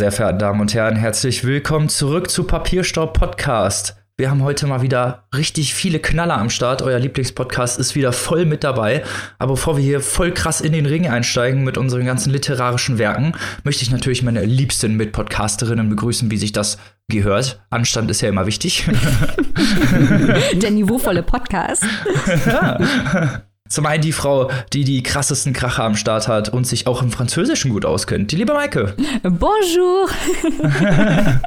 Sehr verehrten Damen und Herren, herzlich willkommen zurück zu Papierstaub Podcast. Wir haben heute mal wieder richtig viele Knaller am Start. Euer Lieblingspodcast ist wieder voll mit dabei. Aber bevor wir hier voll krass in den Ring einsteigen mit unseren ganzen literarischen Werken, möchte ich natürlich meine liebsten Mitpodcasterinnen begrüßen, wie sich das gehört. Anstand ist ja immer wichtig. Der niveauvolle Podcast. ja. Zum einen die Frau, die die krassesten Kracher am Start hat und sich auch im Französischen gut auskennt. Die liebe Maike. Bonjour.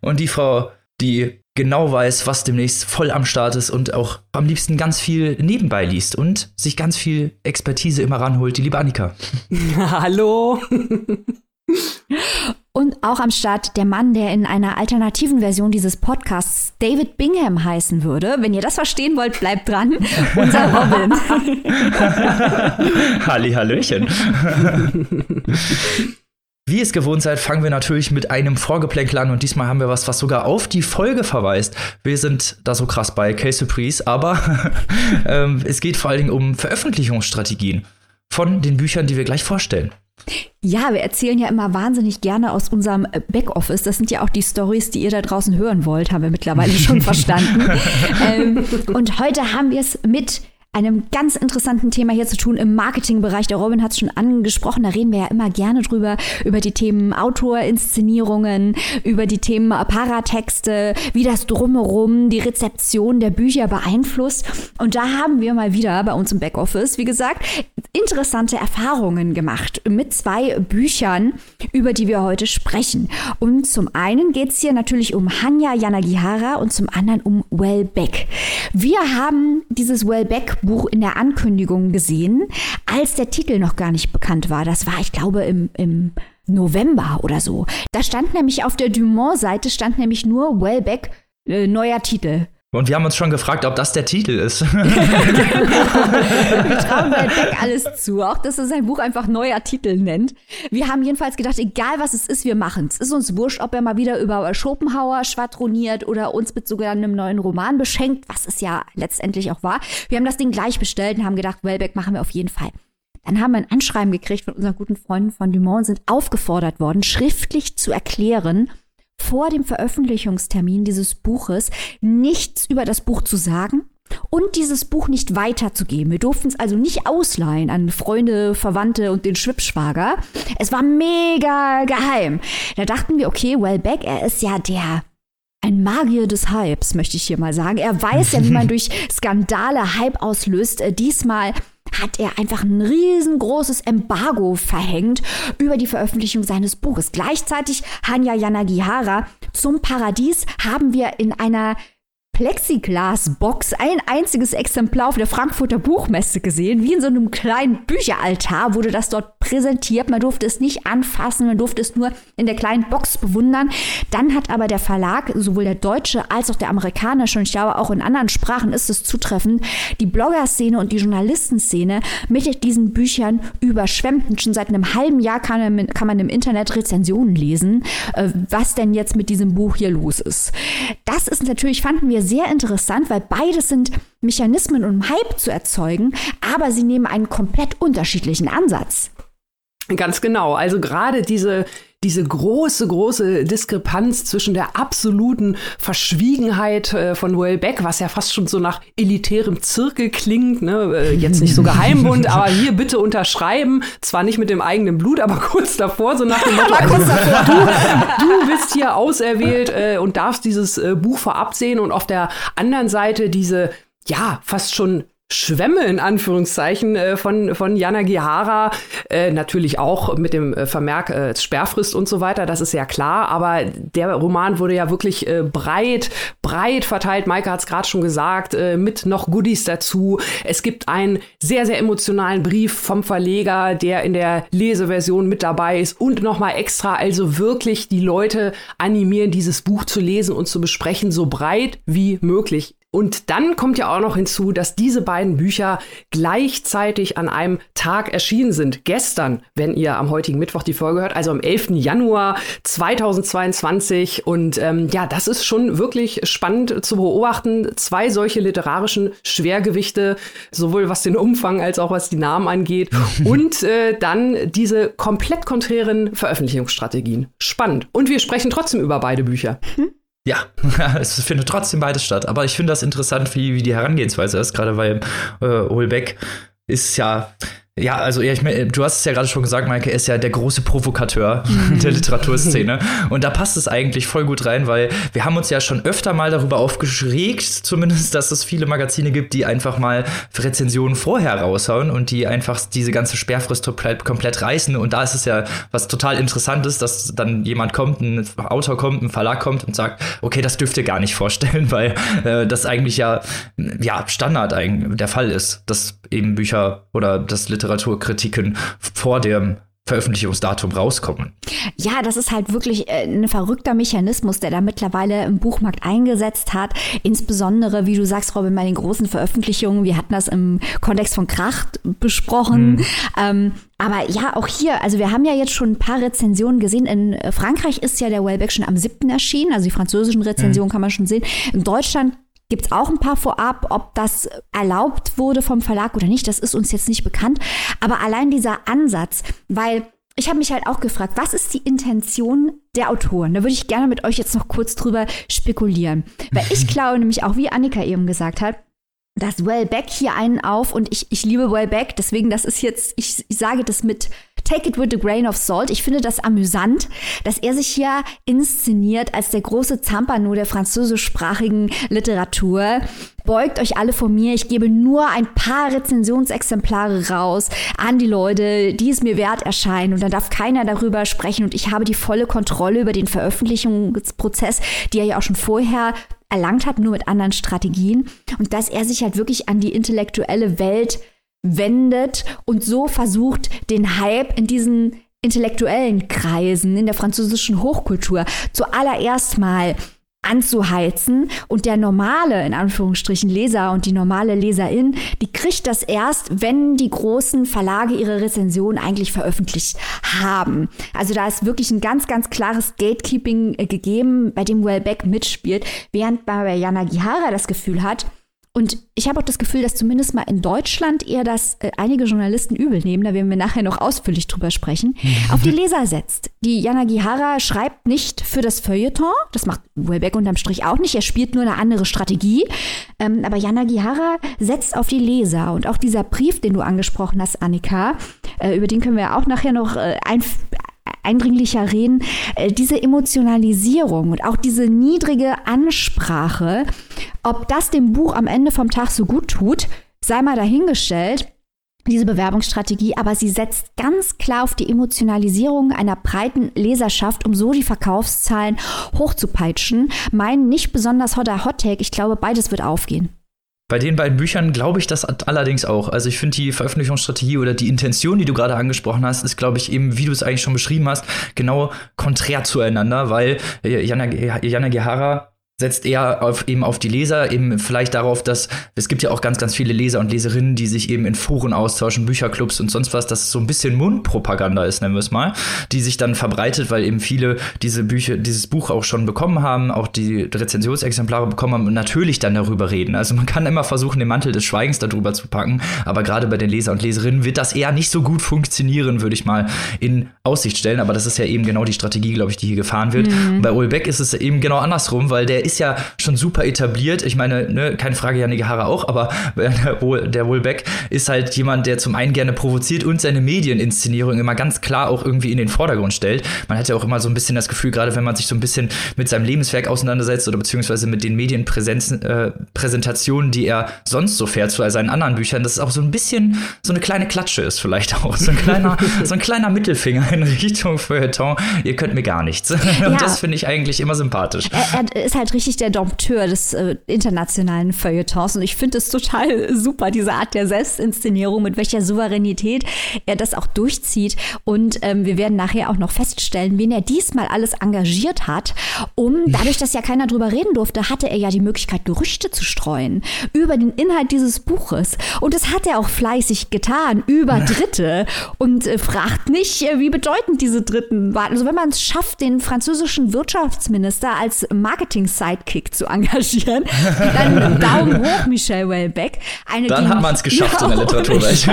und die Frau, die genau weiß, was demnächst voll am Start ist und auch am liebsten ganz viel nebenbei liest und sich ganz viel Expertise immer ranholt, die liebe Annika. Hallo. Und auch am Start der Mann, der in einer alternativen Version dieses Podcasts David Bingham heißen würde. Wenn ihr das verstehen wollt, bleibt dran. Unser Robin. Halli, Hallöchen. Wie ihr es gewohnt seid, fangen wir natürlich mit einem Vorgeplänkel an und diesmal haben wir was, was sogar auf die Folge verweist. Wir sind da so krass bei Case Surprise, aber ähm, es geht vor allen Dingen um Veröffentlichungsstrategien von den Büchern, die wir gleich vorstellen. Ja, wir erzählen ja immer wahnsinnig gerne aus unserem Backoffice. Das sind ja auch die Stories, die ihr da draußen hören wollt, haben wir mittlerweile schon verstanden. ähm, und heute haben wir es mit einem ganz interessanten Thema hier zu tun im Marketingbereich. Der Robin hat es schon angesprochen, da reden wir ja immer gerne drüber, über die Themen Autorinszenierungen, über die Themen Paratexte, wie das drumherum die Rezeption der Bücher beeinflusst. Und da haben wir mal wieder bei uns im Backoffice, wie gesagt, interessante Erfahrungen gemacht mit zwei Büchern, über die wir heute sprechen. Und zum einen geht es hier natürlich um Hanya Yanagihara und zum anderen um Wellbeck. Wir haben dieses Wellbeck Buch in der Ankündigung gesehen, als der Titel noch gar nicht bekannt war. Das war, ich glaube, im, im November oder so. Da stand nämlich auf der Dumont-Seite stand nämlich nur Wellbeck, äh, neuer Titel. Und wir haben uns schon gefragt, ob das der Titel ist. wir trauen Beck alles zu, auch dass er sein Buch einfach neuer Titel nennt. Wir haben jedenfalls gedacht, egal was es ist, wir machen es. Ist uns wurscht, ob er mal wieder über Schopenhauer schwadroniert oder uns mit sogar einem neuen Roman beschenkt, was es ja letztendlich auch war. Wir haben das Ding gleich bestellt und haben gedacht, Wellbeck machen wir auf jeden Fall. Dann haben wir ein Anschreiben gekriegt von unseren guten Freunden von Dumont und sind aufgefordert worden, schriftlich zu erklären, vor dem Veröffentlichungstermin dieses Buches nichts über das Buch zu sagen und dieses Buch nicht weiterzugeben. Wir durften es also nicht ausleihen an Freunde, Verwandte und den Schwibschwager. Es war mega geheim. Da dachten wir, okay, Wellbeck, er ist ja der ein Magier des Hypes, möchte ich hier mal sagen. Er weiß ja, wie man durch Skandale Hype auslöst. Äh, diesmal hat er einfach ein riesengroßes Embargo verhängt über die Veröffentlichung seines Buches. Gleichzeitig Hanya Yanagihara zum Paradies haben wir in einer Plexiglasbox ein einziges Exemplar auf der Frankfurter Buchmesse gesehen. Wie in so einem kleinen Bücheraltar wurde das dort präsentiert. Man durfte es nicht anfassen, man durfte es nur in der kleinen Box bewundern. Dann hat aber der Verlag, sowohl der deutsche als auch der amerikanische, und ich glaube auch in anderen Sprachen ist es zutreffend, die Blogger-Szene und die Journalistenszene mit diesen Büchern überschwemmt. Und schon seit einem halben Jahr kann man, kann man im Internet Rezensionen lesen, äh, was denn jetzt mit diesem Buch hier los ist. Das ist natürlich, fanden wir sehr interessant, weil beides sind Mechanismen, um Hype zu erzeugen, aber sie nehmen einen komplett unterschiedlichen Ansatz. Ganz genau. Also gerade diese diese große, große Diskrepanz zwischen der absoluten Verschwiegenheit äh, von Wellbeck, was ja fast schon so nach elitärem Zirkel klingt, ne? Äh, jetzt nicht so Geheimbund, aber hier bitte unterschreiben, zwar nicht mit dem eigenen Blut, aber kurz davor, so nach dem Motto, also, du, du bist hier auserwählt äh, und darfst dieses äh, Buch vorab sehen und auf der anderen Seite diese ja, fast schon Schwämme in Anführungszeichen äh, von, von Jana Gihara. Äh, natürlich auch mit dem äh, Vermerk äh, Sperrfrist und so weiter, das ist ja klar. Aber der Roman wurde ja wirklich äh, breit, breit verteilt. Maike hat es gerade schon gesagt, äh, mit noch Goodies dazu. Es gibt einen sehr, sehr emotionalen Brief vom Verleger, der in der Leseversion mit dabei ist und nochmal extra, also wirklich die Leute animieren, dieses Buch zu lesen und zu besprechen, so breit wie möglich Und dann kommt ja auch noch hinzu, dass diese beiden Bücher gleichzeitig an einem Tag erschienen sind. Gestern, wenn ihr am heutigen Mittwoch die Folge hört, also am 11. Januar 2022. Und ähm, ja, das ist schon wirklich spannend zu beobachten. Zwei solche literarischen Schwergewichte, sowohl was den Umfang als auch was die Namen angeht. und äh, dann diese komplett konträren Veröffentlichungsstrategien. Spannend. Und wir sprechen trotzdem über beide Bücher. Ja, es findet trotzdem beides statt. Aber ich finde das interessant, wie, wie die Herangehensweise ist, gerade weil äh, Holbeck ist ja ja, also ja, ich mein, du hast es ja gerade schon gesagt, Maike, er ist ja der große Provokateur mhm. der Literaturszene. Und da passt es eigentlich voll gut rein, weil wir haben uns ja schon öfter mal darüber aufgeregt, zumindest, dass es viele Magazine gibt, die einfach mal Rezensionen vorher raushauen und die einfach diese ganze Sperrfrist komplett reißen. Und da ist es ja was total Interessantes, dass dann jemand kommt, ein Autor kommt, ein Verlag kommt und sagt, okay, das dürft ihr gar nicht vorstellen, weil äh, das eigentlich ja, ja Standard eigentlich der Fall ist, dass eben Bücher oder das Literatur Literaturkritiken vor dem Veröffentlichungsdatum rauskommen. Ja, das ist halt wirklich äh, ein verrückter Mechanismus, der da mittlerweile im Buchmarkt eingesetzt hat. Insbesondere, wie du sagst, Robin, bei den großen Veröffentlichungen. Wir hatten das im Kontext von Kracht besprochen. Mhm. Ähm, aber ja, auch hier, also wir haben ja jetzt schon ein paar Rezensionen gesehen. In Frankreich ist ja der Wellbeck schon am 7. erschienen, also die französischen Rezensionen mhm. kann man schon sehen. In Deutschland Gibt es auch ein paar vorab, ob das erlaubt wurde vom Verlag oder nicht, das ist uns jetzt nicht bekannt. Aber allein dieser Ansatz, weil ich habe mich halt auch gefragt, was ist die Intention der Autoren? Da würde ich gerne mit euch jetzt noch kurz drüber spekulieren. Weil ich glaube nämlich auch, wie Annika eben gesagt hat, dass Wellbeck hier einen auf und ich, ich liebe Wellbeck, deswegen das ist jetzt, ich, ich sage das mit take it with a grain of salt. Ich finde das amüsant, dass er sich hier inszeniert als der große Zampano der französischsprachigen Literatur. Beugt euch alle vor mir. Ich gebe nur ein paar Rezensionsexemplare raus an die Leute, die es mir wert erscheinen. Und dann darf keiner darüber sprechen. Und ich habe die volle Kontrolle über den Veröffentlichungsprozess, die er ja auch schon vorher erlangt hat, nur mit anderen Strategien. Und dass er sich halt wirklich an die intellektuelle Welt wendet und so versucht, den Hype in diesen intellektuellen Kreisen in der französischen Hochkultur zuallererst mal anzuheizen und der normale, in Anführungsstrichen, Leser und die normale Leserin, die kriegt das erst, wenn die großen Verlage ihre Rezension eigentlich veröffentlicht haben. Also da ist wirklich ein ganz, ganz klares Gatekeeping äh, gegeben, bei dem Wellbeck mitspielt, während bei Jana Gihara das Gefühl hat, und ich habe auch das Gefühl, dass zumindest mal in Deutschland eher das äh, einige Journalisten übel nehmen, da werden wir nachher noch ausführlich drüber sprechen, auf die Leser setzt. Die Jana Gihara schreibt nicht für das Feuilleton, das macht Wellbeck unterm Strich auch nicht, er spielt nur eine andere Strategie. Ähm, aber Jana Gihara setzt auf die Leser. Und auch dieser Brief, den du angesprochen hast, Annika, äh, über den können wir auch nachher noch äh, ein, eindringlicher reden, äh, diese Emotionalisierung und auch diese niedrige Ansprache, ob das dem Buch am Ende vom Tag so gut tut, sei mal dahingestellt diese Bewerbungsstrategie, aber sie setzt ganz klar auf die Emotionalisierung einer breiten Leserschaft, um so die Verkaufszahlen hochzupeitschen. Mein nicht besonders hotter Hottake, ich glaube, beides wird aufgehen. Bei den beiden Büchern glaube ich das allerdings auch. Also ich finde die Veröffentlichungsstrategie oder die Intention, die du gerade angesprochen hast, ist, glaube ich, eben, wie du es eigentlich schon beschrieben hast, genau konträr zueinander, weil Jana, Jana Gehara setzt eher auf, eben auf die Leser, eben vielleicht darauf, dass es gibt ja auch ganz, ganz viele Leser und Leserinnen, die sich eben in Foren austauschen, Bücherclubs und sonst was, dass es so ein bisschen Mundpropaganda ist, nennen wir es mal, die sich dann verbreitet, weil eben viele diese Bücher, dieses Buch auch schon bekommen haben, auch die Rezensionsexemplare bekommen haben und natürlich dann darüber reden. Also man kann immer versuchen, den Mantel des Schweigens darüber zu packen, aber gerade bei den Leser und Leserinnen wird das eher nicht so gut funktionieren, würde ich mal in Aussicht stellen. Aber das ist ja eben genau die Strategie, glaube ich, die hier gefahren wird. Mhm. Bei Ulbeck ist es eben genau andersrum, weil der ist ja schon super etabliert. Ich meine, ne, keine Frage, Janik Haare auch, aber der Wohlbeck ist halt jemand, der zum einen gerne provoziert und seine Medieninszenierung immer ganz klar auch irgendwie in den Vordergrund stellt. Man hat ja auch immer so ein bisschen das Gefühl, gerade wenn man sich so ein bisschen mit seinem Lebenswerk auseinandersetzt oder beziehungsweise mit den Medienpräsentationen, äh, die er sonst so fährt zu seinen anderen Büchern, dass es auch so ein bisschen so eine kleine Klatsche ist vielleicht auch. So ein kleiner, so ein kleiner Mittelfinger in Richtung Feuilleton. Ihr könnt mir gar nichts. Und ja. das finde ich eigentlich immer sympathisch. Er, er ist halt halt richtig der Dompteur des äh, internationalen Feuilletons. Und ich finde es total super, diese Art der Selbstinszenierung, mit welcher Souveränität er das auch durchzieht. Und ähm, wir werden nachher auch noch feststellen, wen er diesmal alles engagiert hat, um, dadurch, dass ja keiner drüber reden durfte, hatte er ja die Möglichkeit, Gerüchte zu streuen über den Inhalt dieses Buches. Und das hat er auch fleißig getan, über Dritte. Und äh, fragt nicht, äh, wie bedeutend diese Dritten waren. Also wenn man es schafft, den französischen Wirtschaftsminister als Marketing-Sidekick zu engagieren, dann Daumen hoch, Michel Welbeck. Eine, dann hat man es geschafft ja, in der Literaturwelt.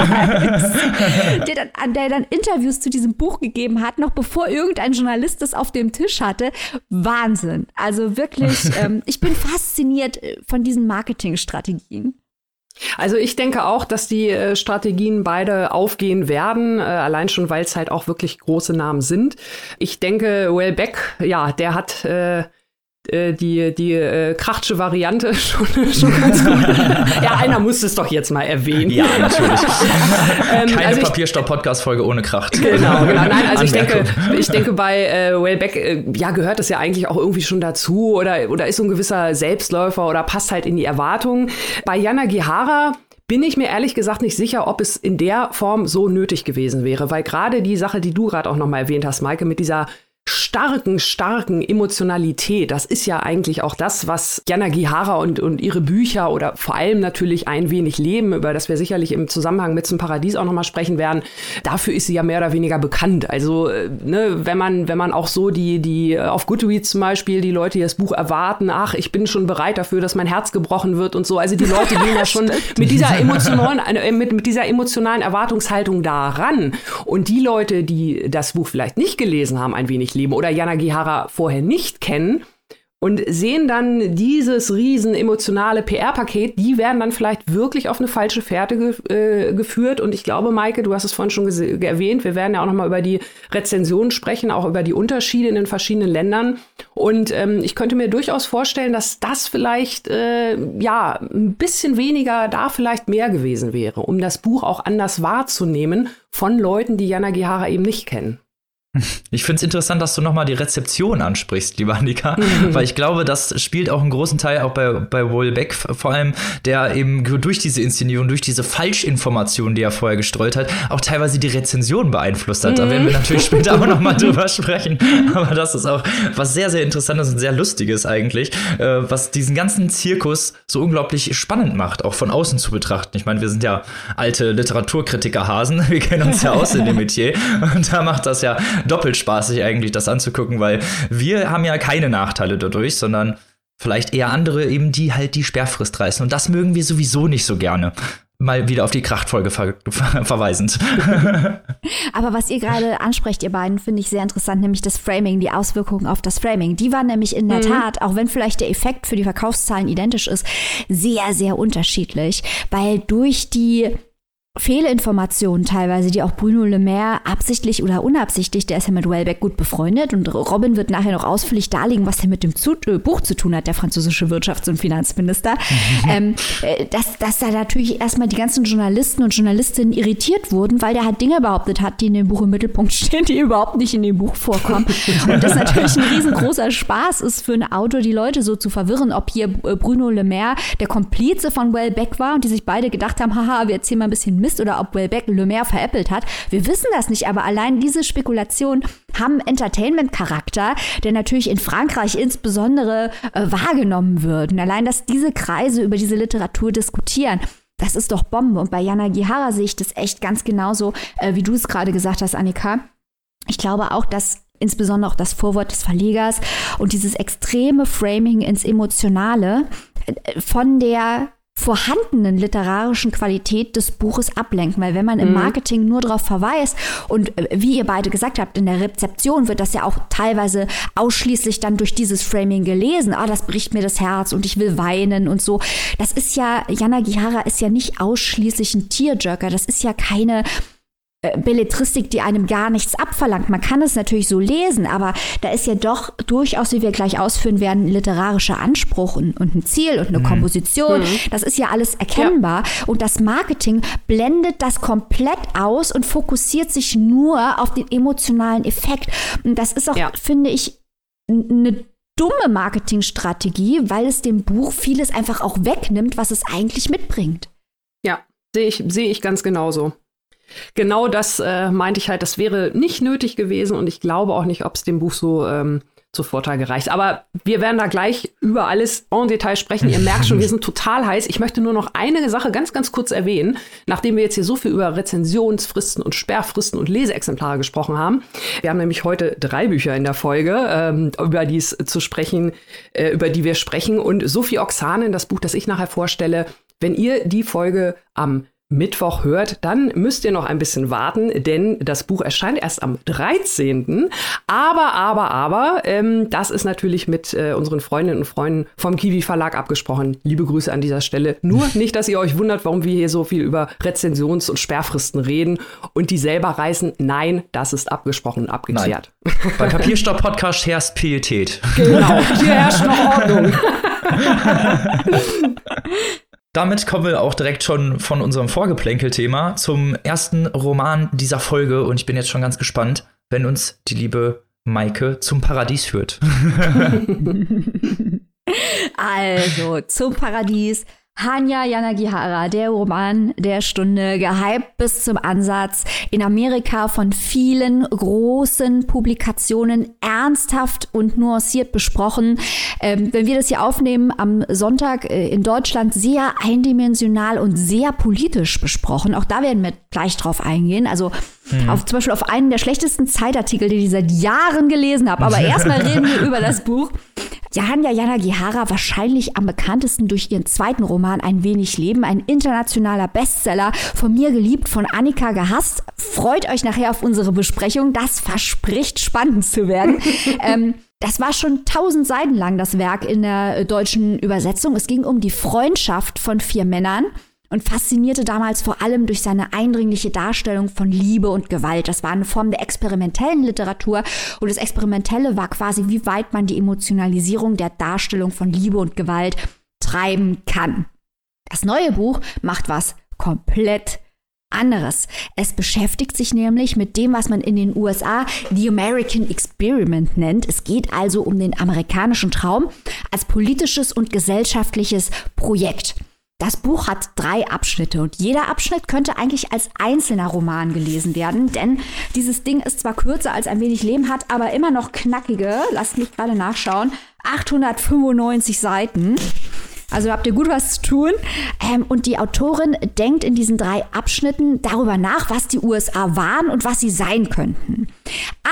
der, dann, der dann Interviews zu diesem Buch gegeben hat, noch bevor irgendein Journalist es auf dem Tisch hatte. Wahnsinn. Also wirklich, ähm, ich bin fasziniert äh, von diesen Marketingstrategien. Also ich denke auch, dass die äh, Strategien beide aufgehen werden, äh, allein schon, weil es halt auch wirklich große Namen sind. Ich denke, Wellbeck, ja, der hat äh, äh, die, die äh, Krachtsche Variante schon, schon ganz gut. ja, einer muss es doch jetzt mal erwähnen. Ja, natürlich. ähm, Keine also Papierstopp-Podcast-Folge ohne Kracht. Genau, genau. Nein, also ich denke, ich denke, bei äh, Wellbeck, äh, ja, gehört das ja eigentlich auch irgendwie schon dazu oder, oder ist so ein gewisser Selbstläufer oder passt halt in die Erwartungen. Bei Jana Gihara bin ich mir ehrlich gesagt nicht sicher, ob es in der Form so nötig gewesen wäre, weil gerade die Sache, die du gerade auch noch mal erwähnt hast, Maike, mit dieser starken, starken Emotionalität. Das ist ja eigentlich auch das, was Jana Gihara und, und ihre Bücher oder vor allem natürlich ein wenig Leben, über das wir sicherlich im Zusammenhang mit zum Paradies auch nochmal sprechen werden. Dafür ist sie ja mehr oder weniger bekannt. Also, äh, ne, wenn man, wenn man auch so die, die äh, auf Goodreads zum Beispiel die Leute, die das Buch erwarten, ach, ich bin schon bereit dafür, dass mein Herz gebrochen wird und so. Also die Leute gehen ja schon mit dieser emotionalen, äh, mit, mit dieser emotionalen Erwartungshaltung daran. Und die Leute, die das Buch vielleicht nicht gelesen haben, ein wenig leben oder Jana Gihara vorher nicht kennen und sehen dann dieses riesen emotionale PR-Paket, die werden dann vielleicht wirklich auf eine falsche Fährte ge äh, geführt. Und ich glaube, Maike, du hast es vorhin schon erwähnt, wir werden ja auch nochmal über die Rezensionen sprechen, auch über die Unterschiede in den verschiedenen Ländern. Und ähm, ich könnte mir durchaus vorstellen, dass das vielleicht äh, ja ein bisschen weniger, da vielleicht mehr gewesen wäre, um das Buch auch anders wahrzunehmen von Leuten, die Jana Gihara eben nicht kennen. Ich finde es interessant, dass du nochmal die Rezeption ansprichst, lieber Annika, mhm. weil ich glaube, das spielt auch einen großen Teil auch bei, bei Wohlbeck, vor allem, der eben durch diese Inszenierung, durch diese Falschinformationen, die er vorher gestreut hat, auch teilweise die Rezension beeinflusst hat. Mhm. Da werden wir natürlich später auch nochmal drüber sprechen, aber das ist auch was sehr, sehr Interessantes und sehr Lustiges eigentlich, äh, was diesen ganzen Zirkus so unglaublich spannend macht, auch von außen zu betrachten. Ich meine, wir sind ja alte Literaturkritiker-Hasen, wir kennen uns ja aus in dem Metier und da macht das ja doppelt spaßig eigentlich, das anzugucken, weil wir haben ja keine Nachteile dadurch, sondern vielleicht eher andere eben, die halt die Sperrfrist reißen. Und das mögen wir sowieso nicht so gerne mal wieder auf die Krachtfolge ver ver verweisend. Aber was ihr gerade ansprecht, ihr beiden, finde ich sehr interessant, nämlich das Framing, die Auswirkungen auf das Framing. Die waren nämlich in der mhm. Tat, auch wenn vielleicht der Effekt für die Verkaufszahlen identisch ist, sehr, sehr unterschiedlich, weil durch die Fehlinformationen teilweise, die auch Bruno Le Maire absichtlich oder unabsichtlich, der ist ja mit Wellbeck gut befreundet und Robin wird nachher noch ausführlich darlegen, was er mit dem zu äh, Buch zu tun hat, der französische Wirtschafts- und Finanzminister. ähm, äh, dass, dass da natürlich erstmal die ganzen Journalisten und Journalistinnen irritiert wurden, weil der halt Dinge behauptet hat, die in dem Buch im Mittelpunkt stehen, die überhaupt nicht in dem Buch vorkommen. und das natürlich ein riesengroßer Spaß ist für ein Autor, die Leute so zu verwirren, ob hier äh, Bruno Le Maire der Komplize von Wellbeck war und die sich beide gedacht haben, haha, wir erzählen mal ein bisschen Mist oder ob Wellbeck Le Maire veräppelt hat. Wir wissen das nicht, aber allein diese Spekulationen haben Entertainment-Charakter, der natürlich in Frankreich insbesondere äh, wahrgenommen wird. Und allein, dass diese Kreise über diese Literatur diskutieren, das ist doch Bombe. Und bei Jana Gihara sehe ich das echt ganz genauso, äh, wie du es gerade gesagt hast, Annika. Ich glaube auch, dass insbesondere auch das Vorwort des Verlegers und dieses extreme Framing ins Emotionale äh, von der vorhandenen literarischen Qualität des Buches ablenken. Weil wenn man im mhm. Marketing nur darauf verweist und äh, wie ihr beide gesagt habt, in der Rezeption wird das ja auch teilweise ausschließlich dann durch dieses Framing gelesen. Ah, das bricht mir das Herz und ich will weinen und so. Das ist ja, Jana Gihara ist ja nicht ausschließlich ein Tearjerker. Das ist ja keine Belletristik, die einem gar nichts abverlangt. Man kann es natürlich so lesen, aber da ist ja doch durchaus, wie wir gleich ausführen werden, ein literarischer Anspruch und, und ein Ziel und eine mhm. Komposition. Mhm. Das ist ja alles erkennbar. Ja. Und das Marketing blendet das komplett aus und fokussiert sich nur auf den emotionalen Effekt. Und das ist auch, ja. finde ich, eine dumme Marketingstrategie, weil es dem Buch vieles einfach auch wegnimmt, was es eigentlich mitbringt. Ja, sehe ich, sehe ich ganz genauso. Genau das äh, meinte ich halt, das wäre nicht nötig gewesen und ich glaube auch nicht, ob es dem Buch so ähm, zu Vorteil gereicht. Aber wir werden da gleich über alles en Detail sprechen. Ihr merkt schon, wir sind total heiß. Ich möchte nur noch eine Sache ganz, ganz kurz erwähnen, nachdem wir jetzt hier so viel über Rezensionsfristen und Sperrfristen und Leseexemplare gesprochen haben. Wir haben nämlich heute drei Bücher in der Folge, ähm, über die es zu sprechen, äh, über die wir sprechen. Und Sophie Oxanen, das Buch, das ich nachher vorstelle, wenn ihr die Folge am Mittwoch hört, dann müsst ihr noch ein bisschen warten, denn das Buch erscheint erst am 13. Aber, aber, aber, ähm, das ist natürlich mit äh, unseren Freundinnen und Freunden vom Kiwi Verlag abgesprochen. Liebe Grüße an dieser Stelle. Nur nicht, dass ihr euch wundert, warum wir hier so viel über Rezensions- und Sperrfristen reden und die selber reißen. Nein, das ist abgesprochen und abgeklärt. Nein. Bei Papierstopp Podcast herrscht Pietät. Genau, hier herrscht noch Ordnung. Damit kommen wir auch direkt schon von unserem Vorgeplänkel-Thema zum ersten Roman dieser Folge und ich bin jetzt schon ganz gespannt, wenn uns die liebe Maike zum Paradies führt. also, zum Paradies Hanya Yanagihara, der Roman der Stunde, gehypt bis zum Ansatz, in Amerika von vielen großen Publikationen ernsthaft und nuanciert besprochen. Ähm, wenn wir das hier aufnehmen, am Sonntag äh, in Deutschland sehr eindimensional und sehr politisch besprochen. Auch da werden wir gleich drauf eingehen. Also mhm. auf, zum Beispiel auf einen der schlechtesten Zeitartikel, den ich seit Jahren gelesen habe. Aber erstmal reden wir über das Buch. Jahanya Yanagihara wahrscheinlich am bekanntesten durch ihren zweiten Roman Ein wenig Leben, ein internationaler Bestseller, von mir geliebt, von Annika gehasst. Freut euch nachher auf unsere Besprechung, das verspricht spannend zu werden. ähm, das war schon tausend Seiten lang das Werk in der äh, deutschen Übersetzung. Es ging um die Freundschaft von vier Männern und faszinierte damals vor allem durch seine eindringliche Darstellung von Liebe und Gewalt. Das war eine Form der experimentellen Literatur und das Experimentelle war quasi, wie weit man die Emotionalisierung der Darstellung von Liebe und Gewalt treiben kann. Das neue Buch macht was komplett anderes. Es beschäftigt sich nämlich mit dem, was man in den USA The American Experiment nennt. Es geht also um den amerikanischen Traum als politisches und gesellschaftliches Projekt. Das Buch hat drei Abschnitte und jeder Abschnitt könnte eigentlich als einzelner Roman gelesen werden, denn dieses Ding ist zwar kürzer als ein wenig Leben hat, aber immer noch knackige, lasst mich gerade nachschauen, 895 Seiten. Also habt ihr gut was zu tun. Ähm, und die Autorin denkt in diesen drei Abschnitten darüber nach, was die USA waren und was sie sein könnten.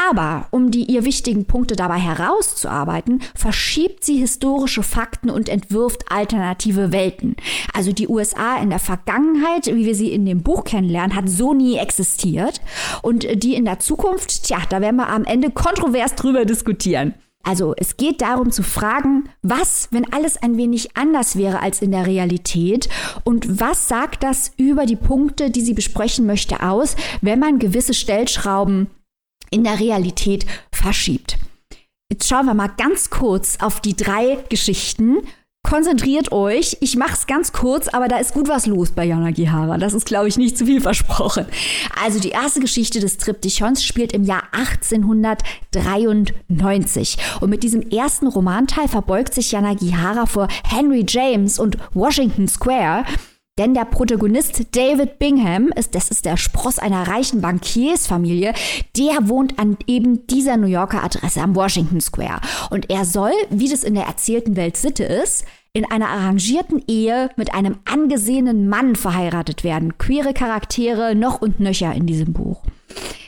Aber um die ihr wichtigen Punkte dabei herauszuarbeiten, verschiebt sie historische Fakten und entwirft alternative Welten. Also die USA in der Vergangenheit, wie wir sie in dem Buch kennenlernen, hat so nie existiert. Und die in der Zukunft, tja, da werden wir am Ende kontrovers drüber diskutieren. Also es geht darum zu fragen, was, wenn alles ein wenig anders wäre als in der Realität und was sagt das über die Punkte, die sie besprechen möchte, aus, wenn man gewisse Stellschrauben in der Realität verschiebt. Jetzt schauen wir mal ganz kurz auf die drei Geschichten konzentriert euch. Ich mache es ganz kurz, aber da ist gut was los bei Jana Gihara. Das ist, glaube ich, nicht zu viel versprochen. Also die erste Geschichte des Triptychons spielt im Jahr 1893. Und mit diesem ersten Romanteil verbeugt sich Jana Gihara vor Henry James und Washington Square. Denn der Protagonist David Bingham ist, das ist der Spross einer reichen Bankiersfamilie, der wohnt an eben dieser New Yorker Adresse am Washington Square. Und er soll, wie das in der erzählten Welt Sitte ist, in einer arrangierten Ehe mit einem angesehenen Mann verheiratet werden. Queere Charaktere noch und nöcher in diesem Buch.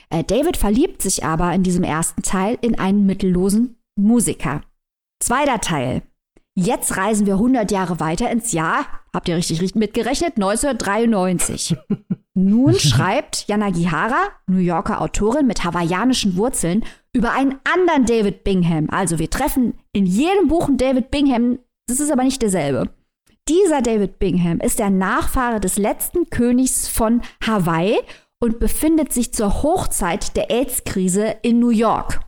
Äh, David verliebt sich aber in diesem ersten Teil in einen mittellosen Musiker. Zweiter Teil. Jetzt reisen wir 100 Jahre weiter ins Jahr, habt ihr richtig, richtig mitgerechnet, 1993. Nun schreibt Jana Gihara, New Yorker Autorin mit hawaiianischen Wurzeln, über einen anderen David Bingham. Also wir treffen in jedem Buch einen David Bingham, das ist aber nicht derselbe. Dieser David Bingham ist der Nachfahre des letzten Königs von Hawaii und befindet sich zur Hochzeit der AIDS-Krise in New York.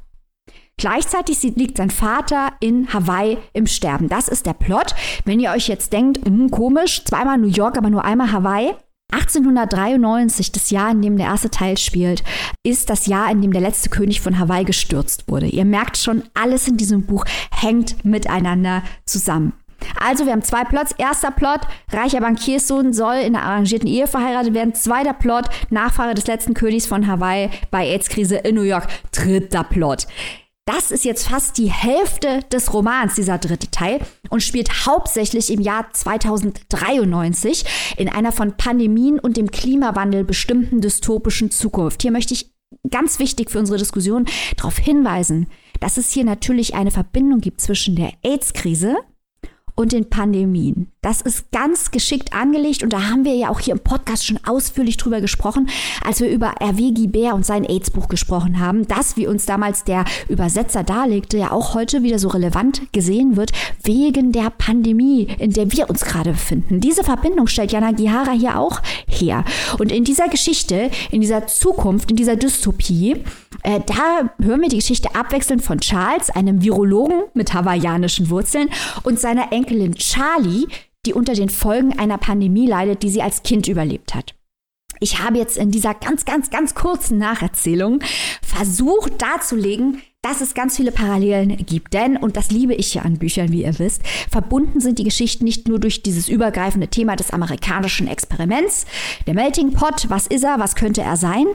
Gleichzeitig liegt sein Vater in Hawaii im Sterben. Das ist der Plot. Wenn ihr euch jetzt denkt, hm, komisch, zweimal New York, aber nur einmal Hawaii, 1893, das Jahr, in dem der erste Teil spielt, ist das Jahr, in dem der letzte König von Hawaii gestürzt wurde. Ihr merkt schon, alles in diesem Buch hängt miteinander zusammen. Also wir haben zwei Plots. Erster Plot, reicher Bankierssohn soll in einer arrangierten Ehe verheiratet werden. Zweiter Plot, Nachfahre des letzten Königs von Hawaii bei AIDS-Krise in New York. Dritter Plot. Das ist jetzt fast die Hälfte des Romans, dieser dritte Teil, und spielt hauptsächlich im Jahr 2093 in einer von Pandemien und dem Klimawandel bestimmten dystopischen Zukunft. Hier möchte ich ganz wichtig für unsere Diskussion darauf hinweisen, dass es hier natürlich eine Verbindung gibt zwischen der AIDS-Krise und den Pandemien. Das ist ganz geschickt angelegt und da haben wir ja auch hier im Podcast schon ausführlich drüber gesprochen, als wir über Hervé Guibert und sein AIDS-Buch gesprochen haben, das, wie uns damals der Übersetzer darlegte, ja auch heute wieder so relevant gesehen wird, wegen der Pandemie, in der wir uns gerade befinden. Diese Verbindung stellt Jana Gihara hier auch her. Und in dieser Geschichte, in dieser Zukunft, in dieser Dystopie, äh, da hören wir die Geschichte abwechselnd von Charles, einem Virologen mit hawaiianischen Wurzeln, und seiner Enkelin Charlie, die unter den Folgen einer Pandemie leidet, die sie als Kind überlebt hat. Ich habe jetzt in dieser ganz, ganz, ganz kurzen Nacherzählung versucht darzulegen, dass es ganz viele Parallelen gibt. Denn, und das liebe ich ja an Büchern, wie ihr wisst, verbunden sind die Geschichten nicht nur durch dieses übergreifende Thema des amerikanischen Experiments, der Melting Pot, was ist er, was könnte er sein,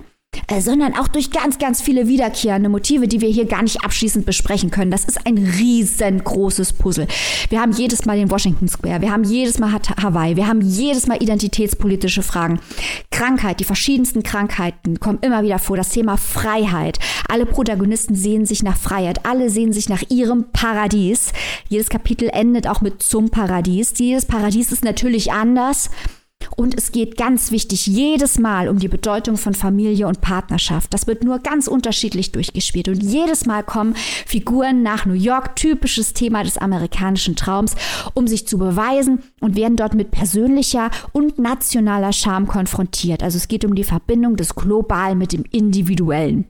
sondern auch durch ganz, ganz viele wiederkehrende Motive, die wir hier gar nicht abschließend besprechen können. Das ist ein riesengroßes Puzzle. Wir haben jedes Mal den Washington Square, wir haben jedes Mal Hawaii, wir haben jedes Mal identitätspolitische Fragen. Krankheit, die verschiedensten Krankheiten kommen immer wieder vor. Das Thema Freiheit. Alle Protagonisten sehen sich nach Freiheit, alle sehen sich nach ihrem Paradies. Jedes Kapitel endet auch mit zum Paradies. Jedes Paradies ist natürlich anders. Und es geht ganz wichtig jedes Mal um die Bedeutung von Familie und Partnerschaft. Das wird nur ganz unterschiedlich durchgespielt. Und jedes Mal kommen Figuren nach New York, typisches Thema des amerikanischen Traums, um sich zu beweisen und werden dort mit persönlicher und nationaler Charme konfrontiert. Also es geht um die Verbindung des Globalen mit dem Individuellen.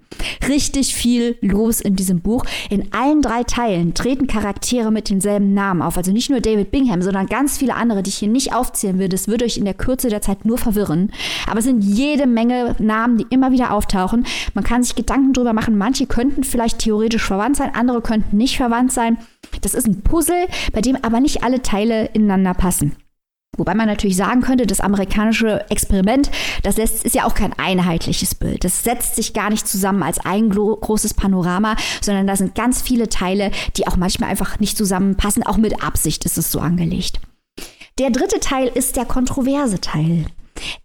Richtig viel los in diesem Buch. In allen drei Teilen treten Charaktere mit denselben Namen auf. Also nicht nur David Bingham, sondern ganz viele andere, die ich hier nicht aufzählen will. Das wird euch in der Kürze der Zeit nur verwirren. Aber es sind jede Menge Namen, die immer wieder auftauchen. Man kann sich Gedanken darüber machen, manche könnten vielleicht theoretisch verwandt sein, andere könnten nicht verwandt sein. Das ist ein Puzzle, bei dem aber nicht alle Teile ineinander passen. Wobei man natürlich sagen könnte, das amerikanische Experiment, das ist ja auch kein einheitliches Bild. Das setzt sich gar nicht zusammen als ein großes Panorama, sondern da sind ganz viele Teile, die auch manchmal einfach nicht zusammenpassen. Auch mit Absicht ist es so angelegt. Der dritte Teil ist der kontroverse Teil.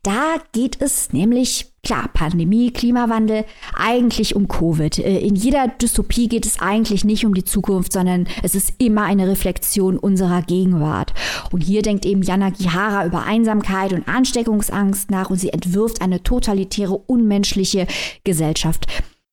Da geht es nämlich, klar, Pandemie, Klimawandel, eigentlich um Covid. Äh, in jeder Dystopie geht es eigentlich nicht um die Zukunft, sondern es ist immer eine Reflexion unserer Gegenwart. Und hier denkt eben Jana Gihara über Einsamkeit und Ansteckungsangst nach und sie entwirft eine totalitäre, unmenschliche Gesellschaft.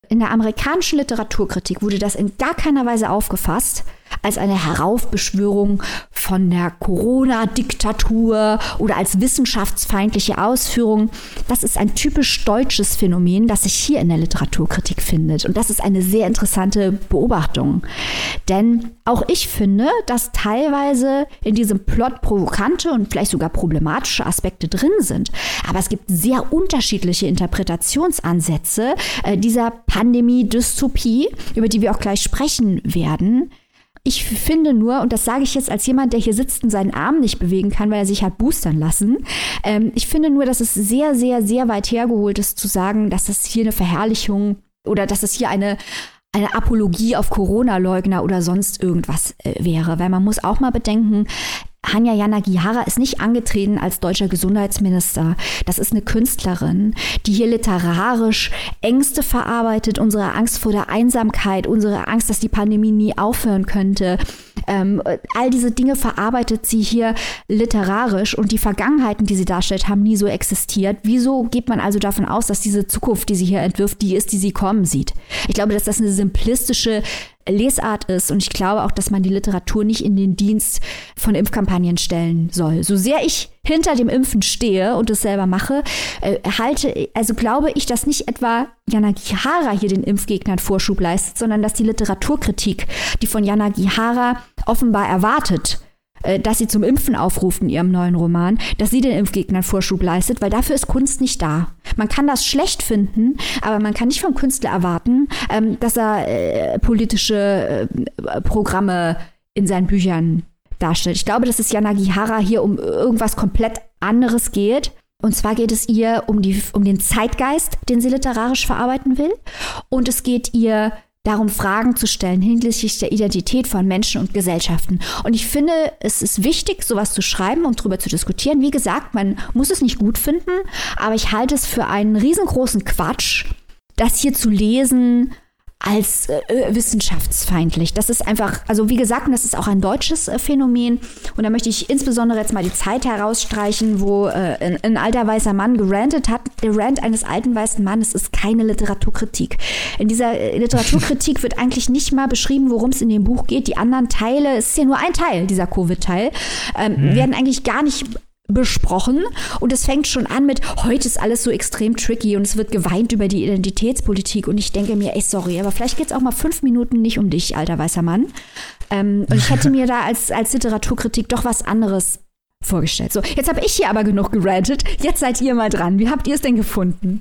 In der amerikanischen Literaturkritik wurde das in gar keiner Weise aufgefasst als eine Heraufbeschwörung von der Corona-Diktatur oder als wissenschaftsfeindliche Ausführung. Das ist ein typisch deutsches Phänomen, das sich hier in der Literaturkritik findet. Und das ist eine sehr interessante Beobachtung. Denn auch ich finde, dass teilweise in diesem Plot provokante und vielleicht sogar problematische Aspekte drin sind. Aber es gibt sehr unterschiedliche Interpretationsansätze äh, dieser Pandemie-Dystopie, über die wir auch gleich sprechen werden. Ich finde nur, und das sage ich jetzt als jemand, der hier sitzt und seinen Arm nicht bewegen kann, weil er sich hat boostern lassen, ähm, ich finde nur, dass es sehr, sehr, sehr weit hergeholt ist zu sagen, dass es hier eine Verherrlichung oder dass es hier eine eine Apologie auf Corona-Leugner oder sonst irgendwas äh, wäre. Weil man muss auch mal bedenken, Hanya Yanagihara ist nicht angetreten als deutscher Gesundheitsminister. Das ist eine Künstlerin, die hier literarisch Ängste verarbeitet, unsere Angst vor der Einsamkeit, unsere Angst, dass die Pandemie nie aufhören könnte. Ähm, all diese Dinge verarbeitet sie hier literarisch und die Vergangenheiten, die sie darstellt, haben nie so existiert. Wieso geht man also davon aus, dass diese Zukunft, die sie hier entwirft, die ist, die sie kommen sieht? Ich glaube, dass das eine simplistische Lesart ist. Und ich glaube auch, dass man die Literatur nicht in den Dienst von Impfkampagnen stellen soll. So sehr ich hinter dem Impfen stehe und es selber mache, äh, halte, also glaube ich, dass nicht etwa Jana Gihara hier den Impfgegnern Vorschub leistet, sondern dass die Literaturkritik, die von Jana Gihara offenbar erwartet, dass sie zum Impfen aufruft in ihrem neuen Roman, dass sie den Impfgegnern Vorschub leistet, weil dafür ist Kunst nicht da. Man kann das schlecht finden, aber man kann nicht vom Künstler erwarten, ähm, dass er äh, politische äh, Programme in seinen Büchern darstellt. Ich glaube, dass es Jana Gihara hier um irgendwas komplett anderes geht. Und zwar geht es ihr um, die, um den Zeitgeist, den sie literarisch verarbeiten will. Und es geht ihr darum, Fragen zu stellen hinsichtlich der Identität von Menschen und Gesellschaften. Und ich finde, es ist wichtig, sowas zu schreiben und darüber zu diskutieren. Wie gesagt, man muss es nicht gut finden, aber ich halte es für einen riesengroßen Quatsch, das hier zu lesen als äh, äh, wissenschaftsfeindlich. Das ist einfach, also wie gesagt, das ist auch ein deutsches äh, Phänomen. Und da möchte ich insbesondere jetzt mal die Zeit herausstreichen, wo äh, ein, ein, alter weißer Mann gerantet hat. Der Rant eines alten weißen Mannes ist keine Literaturkritik. In dieser äh, Literaturkritik wird eigentlich nicht mal beschrieben, worum es in dem Buch geht. Die anderen Teile, es ist ja nur ein Teil, dieser Covid-Teil, ähm, hm. werden eigentlich gar nicht besprochen und es fängt schon an mit, heute ist alles so extrem tricky und es wird geweint über die Identitätspolitik und ich denke mir, ey, sorry, aber vielleicht geht es auch mal fünf Minuten nicht um dich, alter weißer Mann. Ähm, und ich hätte mir da als, als Literaturkritik doch was anderes vorgestellt. So, jetzt habe ich hier aber genug gerantet, jetzt seid ihr mal dran. Wie habt ihr es denn gefunden?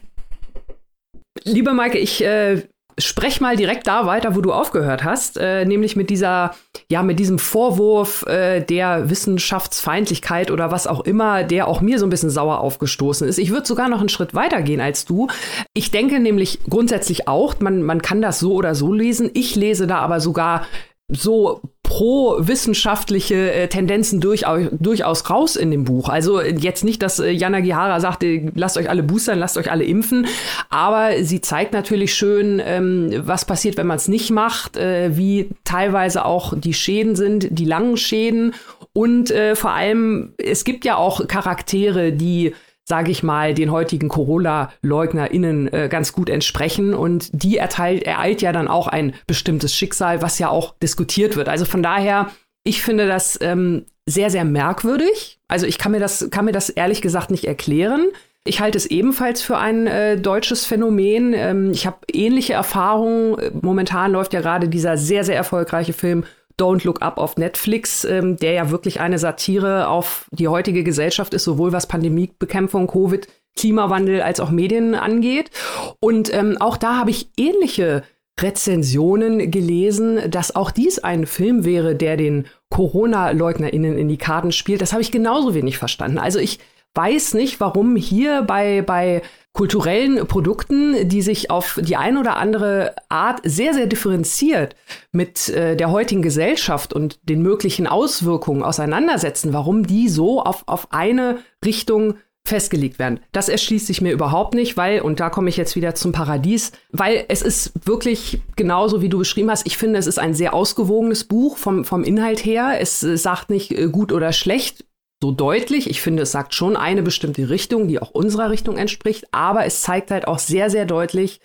Liebe Maike, ich äh, sprech mal direkt da weiter, wo du aufgehört hast, äh, nämlich mit dieser, ja, mit diesem Vorwurf äh, der Wissenschaftsfeindlichkeit oder was auch immer, der auch mir so ein bisschen sauer aufgestoßen ist. Ich würde sogar noch einen Schritt weiter gehen als du. Ich denke nämlich grundsätzlich auch, man, man kann das so oder so lesen. Ich lese da aber sogar so pro-wissenschaftliche äh, Tendenzen durchaus, durchaus raus in dem Buch. Also jetzt nicht, dass äh, Jana Gihara sagt, lasst euch alle boostern, lasst euch alle impfen, aber sie zeigt natürlich schön, ähm, was passiert, wenn man es nicht macht, äh, wie teilweise auch die Schäden sind, die langen Schäden und äh, vor allem, es gibt ja auch Charaktere, die sage ich mal, den heutigen Corona-LeugnerInnen äh, ganz gut entsprechen. Und die erteilt, ereilt ja dann auch ein bestimmtes Schicksal, was ja auch diskutiert wird. Also von daher, ich finde das ähm, sehr, sehr merkwürdig. Also ich kann mir das, kann mir das ehrlich gesagt nicht erklären. Ich halte es ebenfalls für ein äh, deutsches Phänomen. Ähm, ich habe ähnliche Erfahrungen. Momentan läuft ja gerade dieser sehr, sehr erfolgreiche Film Don't Look Up auf Netflix, ähm, der ja wirklich eine Satire auf die heutige Gesellschaft ist, sowohl was Pandemiebekämpfung, Covid, Klimawandel als auch Medien angeht. Und ähm, auch da habe ich ähnliche Rezensionen gelesen, dass auch dies ein Film wäre, der den Corona-LeugnerInnen in die Karten spielt. Das habe ich genauso wenig verstanden. Also ich weiß nicht, warum hier bei, bei kulturellen Produkten, die sich auf die eine oder andere Art sehr, sehr differenziert mit äh, der heutigen Gesellschaft und den möglichen Auswirkungen auseinandersetzen, warum die so auf, auf eine Richtung festgelegt werden. Das erschließt sich mir überhaupt nicht, weil, und da komme ich jetzt wieder zum Paradies, weil es ist wirklich genauso, wie du beschrieben hast. Ich finde, es ist ein sehr ausgewogenes Buch vom, vom Inhalt her. Es sagt nicht äh, gut oder schlecht so deutlich. Ich finde, es sagt schon eine bestimmte Richtung, die auch unserer Richtung entspricht, aber es zeigt halt auch sehr, sehr deutlich,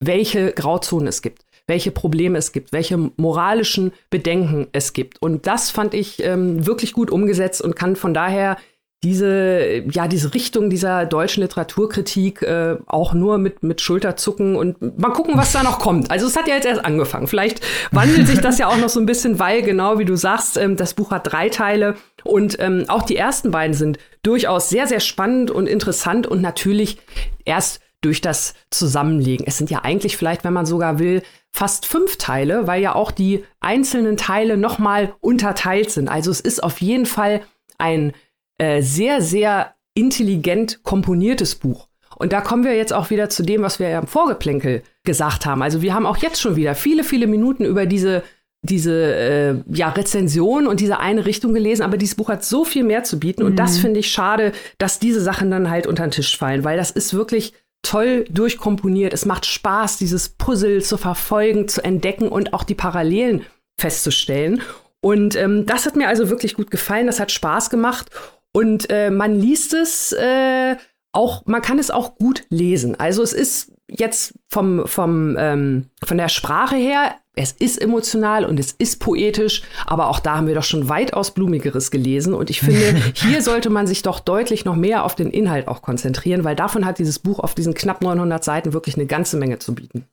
welche Grauzonen es gibt, welche Probleme es gibt, welche moralischen Bedenken es gibt. Und das fand ich ähm, wirklich gut umgesetzt und kann von daher diese, ja, diese Richtung dieser deutschen Literaturkritik äh, auch nur mit, mit Schulterzucken und mal gucken, was da noch kommt. Also es hat ja jetzt erst angefangen. Vielleicht wandelt sich das ja auch noch so ein bisschen, weil genau wie du sagst, ähm, das Buch hat drei Teile und ähm, auch die ersten beiden sind durchaus sehr, sehr spannend und interessant und natürlich erst durch das Zusammenlegen. Es sind ja eigentlich vielleicht, wenn man sogar will, fast fünf Teile, weil ja auch die einzelnen Teile nochmal unterteilt sind. Also es ist auf jeden Fall ein äh, sehr, sehr intelligent komponiertes Buch. Und da kommen wir jetzt auch wieder zu dem, was wir ja im Vorgeplänkel gesagt haben. Also wir haben auch jetzt schon wieder viele, viele Minuten über diese diese äh, ja, Rezension und diese eine Richtung gelesen, aber dieses Buch hat so viel mehr zu bieten. Mhm. Und das mhm. finde ich schade, dass diese Sachen dann halt unter den Tisch fallen, weil das ist wirklich toll durchkomponiert. Es macht Spaß, dieses Puzzle zu verfolgen, zu entdecken und auch die Parallelen festzustellen. Und ähm, das hat mir also wirklich gut gefallen. Das hat Spaß gemacht. Und äh, man liest es äh, auch, man kann es auch gut lesen. Also es ist jetzt vom, vom, ähm, von der Sprache her, es ist emotional und es ist poetisch, aber auch da haben wir doch schon weitaus Blumigeres gelesen. Und ich finde, hier sollte man sich doch deutlich noch mehr auf den Inhalt auch konzentrieren, weil davon hat dieses Buch auf diesen knapp 900 Seiten wirklich eine ganze Menge zu bieten.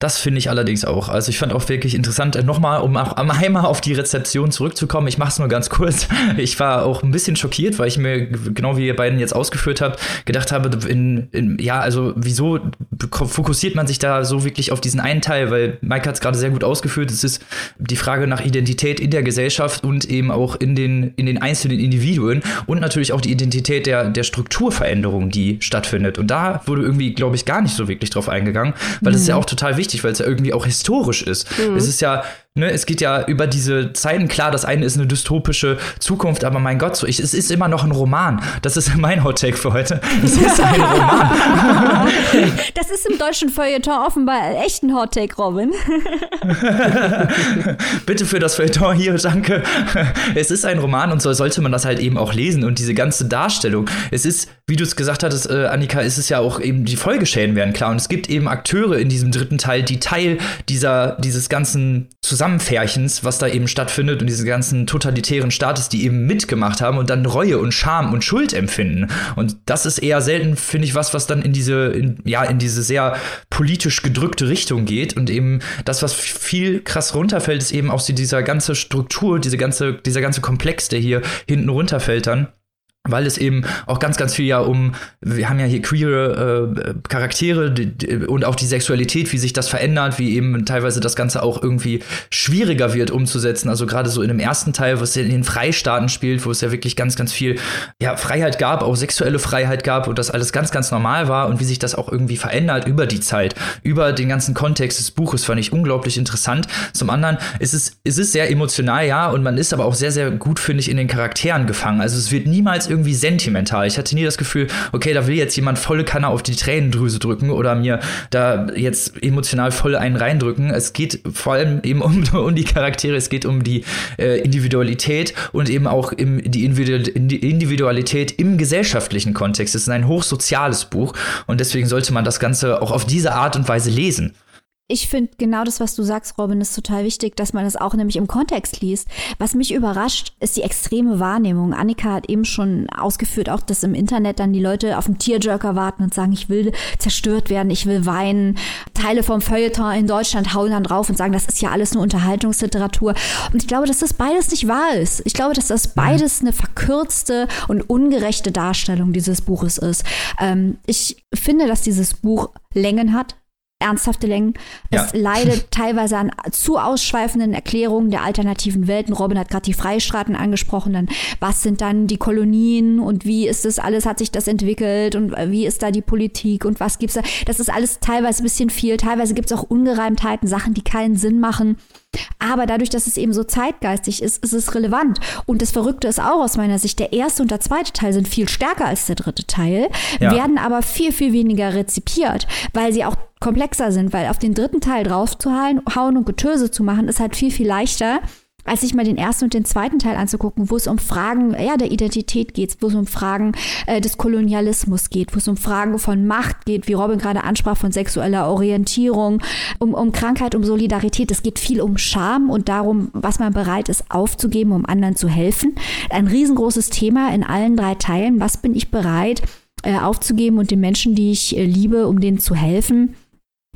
Das finde ich allerdings auch. Also ich fand auch wirklich interessant, äh, nochmal, um auch einmal auf die Rezeption zurückzukommen. Ich mache es nur ganz kurz. Ich war auch ein bisschen schockiert, weil ich mir, genau wie ihr beiden jetzt ausgeführt habt, gedacht habe, in, in, ja, also wieso fokussiert man sich da so wirklich auf diesen einen Teil? Weil Mike hat es gerade sehr gut ausgeführt. Es ist die Frage nach Identität in der Gesellschaft und eben auch in den, in den einzelnen Individuen und natürlich auch die Identität der, der Strukturveränderung, die stattfindet. Und da wurde irgendwie, glaube ich, gar nicht so wirklich drauf eingegangen, weil mhm. das ist ja auch total wichtig wichtig, weil es ja irgendwie auch historisch ist. Mhm. Es ist ja, ne, es geht ja über diese Zeiten. Klar, das eine ist eine dystopische Zukunft, aber mein Gott, so ich, es ist immer noch ein Roman. Das ist mein Hot Take für heute. Es ist ein Roman. das ist im deutschen Feuilleton offenbar echt ein Hot Take, Robin. Bitte für das Feuilleton hier, danke. Es ist ein Roman und so sollte man das halt eben auch lesen und diese ganze Darstellung. Es ist, wie du es gesagt hattest, äh, Annika, ist es ja auch eben die Folgeschäden werden klar und es gibt eben Akteure in diesem dritten Teil, die Teil dieser dieses ganzen Zusammenfärchens, was da eben stattfindet und diese ganzen totalitären Staates, die eben mitgemacht haben und dann Reue und Scham und Schuld empfinden. Und das ist eher selten, finde ich, was, was dann in diese, in, ja, in diese sehr politisch gedrückte Richtung geht. Und eben das, was viel krass runterfällt, ist eben auch dieser ganze Struktur, diese ganze, dieser ganze Komplex, der hier hinten runterfällt dann weil es eben auch ganz, ganz viel ja um, wir haben ja hier queere äh, Charaktere die, die, und auch die Sexualität, wie sich das verändert, wie eben teilweise das Ganze auch irgendwie schwieriger wird umzusetzen. Also gerade so in dem ersten Teil, wo es ja in den Freistaaten spielt, wo es ja wirklich ganz, ganz viel ja, Freiheit gab, auch sexuelle Freiheit gab und das alles ganz, ganz normal war und wie sich das auch irgendwie verändert über die Zeit, über den ganzen Kontext des Buches, fand ich unglaublich interessant. Zum anderen ist es, es ist sehr emotional, ja, und man ist aber auch sehr, sehr gut, finde ich, in den Charakteren gefangen. Also es wird niemals irgendwie sentimental. Ich hatte nie das Gefühl, okay, da will jetzt jemand volle Kanne auf die Tränendrüse drücken oder mir da jetzt emotional voll einen reindrücken. Es geht vor allem eben um, um die Charaktere, es geht um die äh, Individualität und eben auch im, die Individualität im gesellschaftlichen Kontext. Es ist ein hochsoziales Buch und deswegen sollte man das Ganze auch auf diese Art und Weise lesen. Ich finde genau das, was du sagst, Robin, ist total wichtig, dass man das auch nämlich im Kontext liest. Was mich überrascht, ist die extreme Wahrnehmung. Annika hat eben schon ausgeführt, auch dass im Internet dann die Leute auf den Tierjerker warten und sagen, ich will zerstört werden, ich will weinen. Teile vom Feuilleton in Deutschland hauen dann drauf und sagen, das ist ja alles nur Unterhaltungsliteratur. Und ich glaube, dass das beides nicht wahr ist. Ich glaube, dass das mhm. beides eine verkürzte und ungerechte Darstellung dieses Buches ist. Ähm, ich finde, dass dieses Buch Längen hat, ernsthafte Längen. Es ja. leidet teilweise an zu ausschweifenden Erklärungen der alternativen Welten. Robin hat gerade die Freistaaten angesprochen. Dann, was sind dann die Kolonien und wie ist das alles, hat sich das entwickelt und wie ist da die Politik und was gibt's da? Das ist alles teilweise ein bisschen viel. Teilweise gibt es auch Ungereimtheiten, Sachen, die keinen Sinn machen. Aber dadurch, dass es eben so zeitgeistig ist, ist es relevant. Und das Verrückte ist auch aus meiner Sicht, der erste und der zweite Teil sind viel stärker als der dritte Teil, ja. werden aber viel, viel weniger rezipiert, weil sie auch komplexer sind, weil auf den dritten Teil draufzuhauen und Getöse zu machen, ist halt viel, viel leichter, als sich mal den ersten und den zweiten Teil anzugucken, wo es um Fragen ja, der Identität geht, wo es um Fragen äh, des Kolonialismus geht, wo es um Fragen von Macht geht, wie Robin gerade ansprach, von sexueller Orientierung, um, um Krankheit, um Solidarität. Es geht viel um Scham und darum, was man bereit ist aufzugeben, um anderen zu helfen. Ein riesengroßes Thema in allen drei Teilen. Was bin ich bereit äh, aufzugeben und den Menschen, die ich äh, liebe, um denen zu helfen?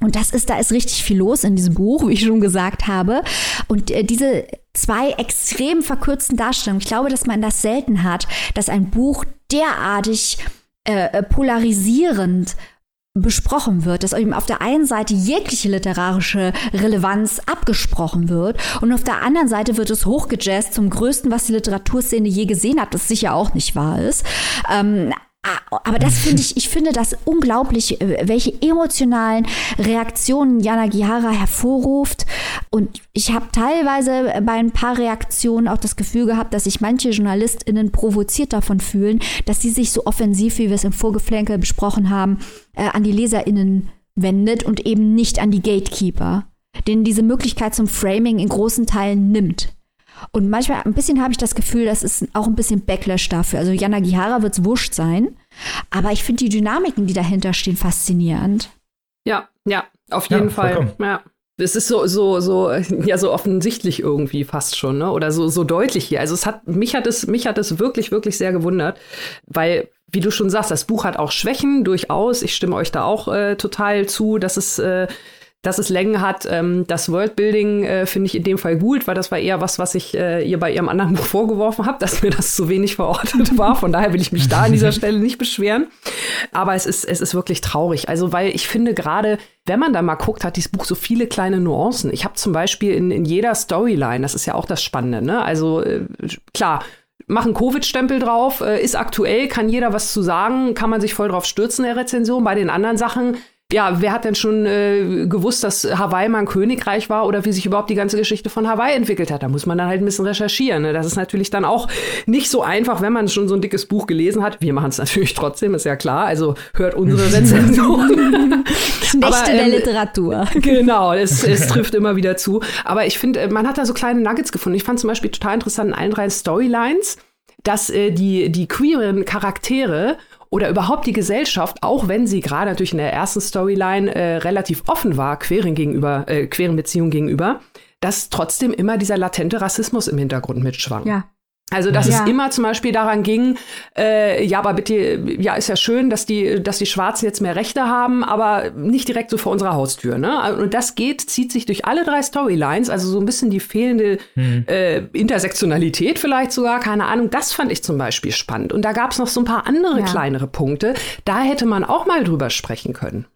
Und das ist, da ist richtig viel los in diesem Buch, wie ich schon gesagt habe. Und äh, diese zwei extrem verkürzten Darstellungen, ich glaube, dass man das selten hat, dass ein Buch derartig äh, polarisierend besprochen wird, dass eben auf der einen Seite jegliche literarische Relevanz abgesprochen wird und auf der anderen Seite wird es hochgejazzt zum größten, was die Literaturszene je gesehen hat, das sicher auch nicht wahr ist. Ähm, aber das finde ich, ich finde das unglaublich, äh, welche emotionalen Reaktionen Jana Gihara hervorruft. Und ich habe teilweise bei ein paar Reaktionen auch das Gefühl gehabt, dass sich manche JournalistInnen provoziert davon fühlen, dass sie sich so offensiv, wie wir es im Vorgeflänkel besprochen haben, äh, an die LeserInnen wendet und eben nicht an die Gatekeeper, denen diese Möglichkeit zum Framing in großen Teilen nimmt. Und manchmal ein bisschen habe ich das Gefühl, das ist auch ein bisschen Backlash dafür. Also Jana Gihara wird es wurscht sein, aber ich finde die Dynamiken, die dahinter stehen, faszinierend. Ja, ja, auf jeden ja, Fall. Vollkommen. Ja. Es ist so, so, so, ja, so offensichtlich irgendwie fast schon, ne? Oder so, so deutlich hier. Also es hat, mich hat es, mich hat es wirklich, wirklich sehr gewundert, weil, wie du schon sagst, das Buch hat auch Schwächen, durchaus. Ich stimme euch da auch äh, total zu, dass es, äh, dass es Längen hat. Ähm, das Worldbuilding äh, finde ich in dem Fall gut, weil das war eher was, was ich äh, ihr bei ihrem anderen Buch vorgeworfen habe, dass mir das zu wenig verortet war. Von daher will ich mich da an dieser Stelle nicht beschweren. Aber es ist, es ist wirklich traurig. Also, weil ich finde gerade, wenn man da mal guckt, hat dieses Buch so viele kleine Nuancen. Ich habe zum Beispiel in, in jeder Storyline, das ist ja auch das Spannende, ne? Also äh, klar, machen Covid-Stempel drauf, äh, ist aktuell, kann jeder was zu sagen, kann man sich voll drauf stürzen in der Rezension. Bei den anderen Sachen ja, wer hat denn schon äh, gewusst, dass Hawaii mal ein Königreich war oder wie sich überhaupt die ganze Geschichte von Hawaii entwickelt hat? Da muss man dann halt ein bisschen recherchieren. Ne? Das ist natürlich dann auch nicht so einfach, wenn man schon so ein dickes Buch gelesen hat. Wir machen es natürlich trotzdem, ist ja klar. Also hört unsere Rezension. Knechte der ähm, Literatur. Genau, es, es trifft immer wieder zu. Aber ich finde, man hat da so kleine Nuggets gefunden. Ich fand zum Beispiel total interessant in allen drei Storylines, dass äh, die, die queeren Charaktere oder überhaupt die Gesellschaft, auch wenn sie gerade natürlich in der ersten Storyline äh, relativ offen war, queeren gegenüber, äh, queeren Beziehungen gegenüber, dass trotzdem immer dieser latente Rassismus im Hintergrund mitschwang. Ja. Also, dass ja. es immer zum Beispiel daran ging, äh, ja, aber bitte, ja, ist ja schön, dass die, dass die Schwarzen jetzt mehr Rechte haben, aber nicht direkt so vor unserer Haustür. Ne? Und das geht, zieht sich durch alle drei Storylines, also so ein bisschen die fehlende hm. äh, Intersektionalität vielleicht sogar, keine Ahnung. Das fand ich zum Beispiel spannend. Und da gab es noch so ein paar andere ja. kleinere Punkte. Da hätte man auch mal drüber sprechen können.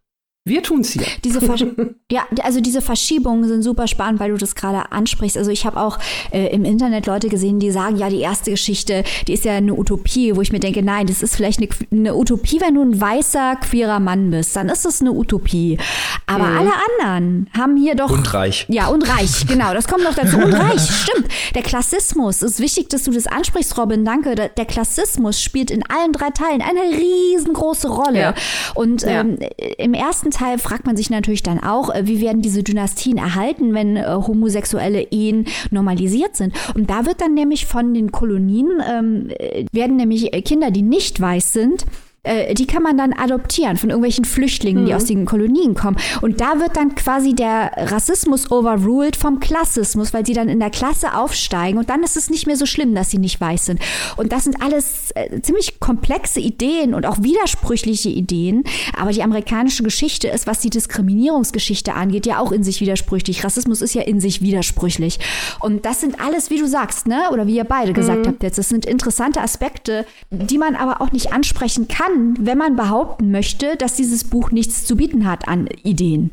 Wir tun's hier. Diese ja, also diese Verschiebungen sind super spannend, weil du das gerade ansprichst. Also ich habe auch äh, im Internet Leute gesehen, die sagen, ja, die erste Geschichte, die ist ja eine Utopie, wo ich mir denke, nein, das ist vielleicht eine, eine Utopie, wenn du ein weißer, queerer Mann bist, dann ist das eine Utopie. Aber mhm. alle anderen haben hier doch. Und reich. Ja, und reich, genau, das kommt noch dazu. Und reich, stimmt. Der Klassismus, ist wichtig, dass du das ansprichst, Robin, danke. Der Klassismus spielt in allen drei Teilen eine riesengroße Rolle. Ja. Und ähm, ja. im ersten Teil fragt man sich natürlich dann auch, äh, wie werden diese Dynastien erhalten, wenn äh, homosexuelle Ehen normalisiert sind. Und da wird dann nämlich von den Kolonien, ähm, äh, werden nämlich Kinder, die nicht weiß sind, äh, die kann man dann adoptieren von irgendwelchen Flüchtlingen, mhm. die aus den Kolonien kommen. Und da wird dann quasi der Rassismus overruled vom Klassismus, weil sie dann in der Klasse aufsteigen und dann ist es nicht mehr so schlimm, dass sie nicht weiß sind. Und das sind alles äh, ziemlich komplexe Ideen und auch widersprüchliche Ideen. Aber die amerikanische Geschichte ist, was die Diskriminierungsgeschichte angeht, ja auch in sich widersprüchlich. Rassismus ist ja in sich widersprüchlich. Und das sind alles, wie du sagst, ne? Oder wie ihr beide gesagt mhm. habt jetzt, das sind interessante Aspekte, die man aber auch nicht ansprechen kann kann, wenn man behaupten möchte, dass dieses Buch nichts zu bieten hat an Ideen.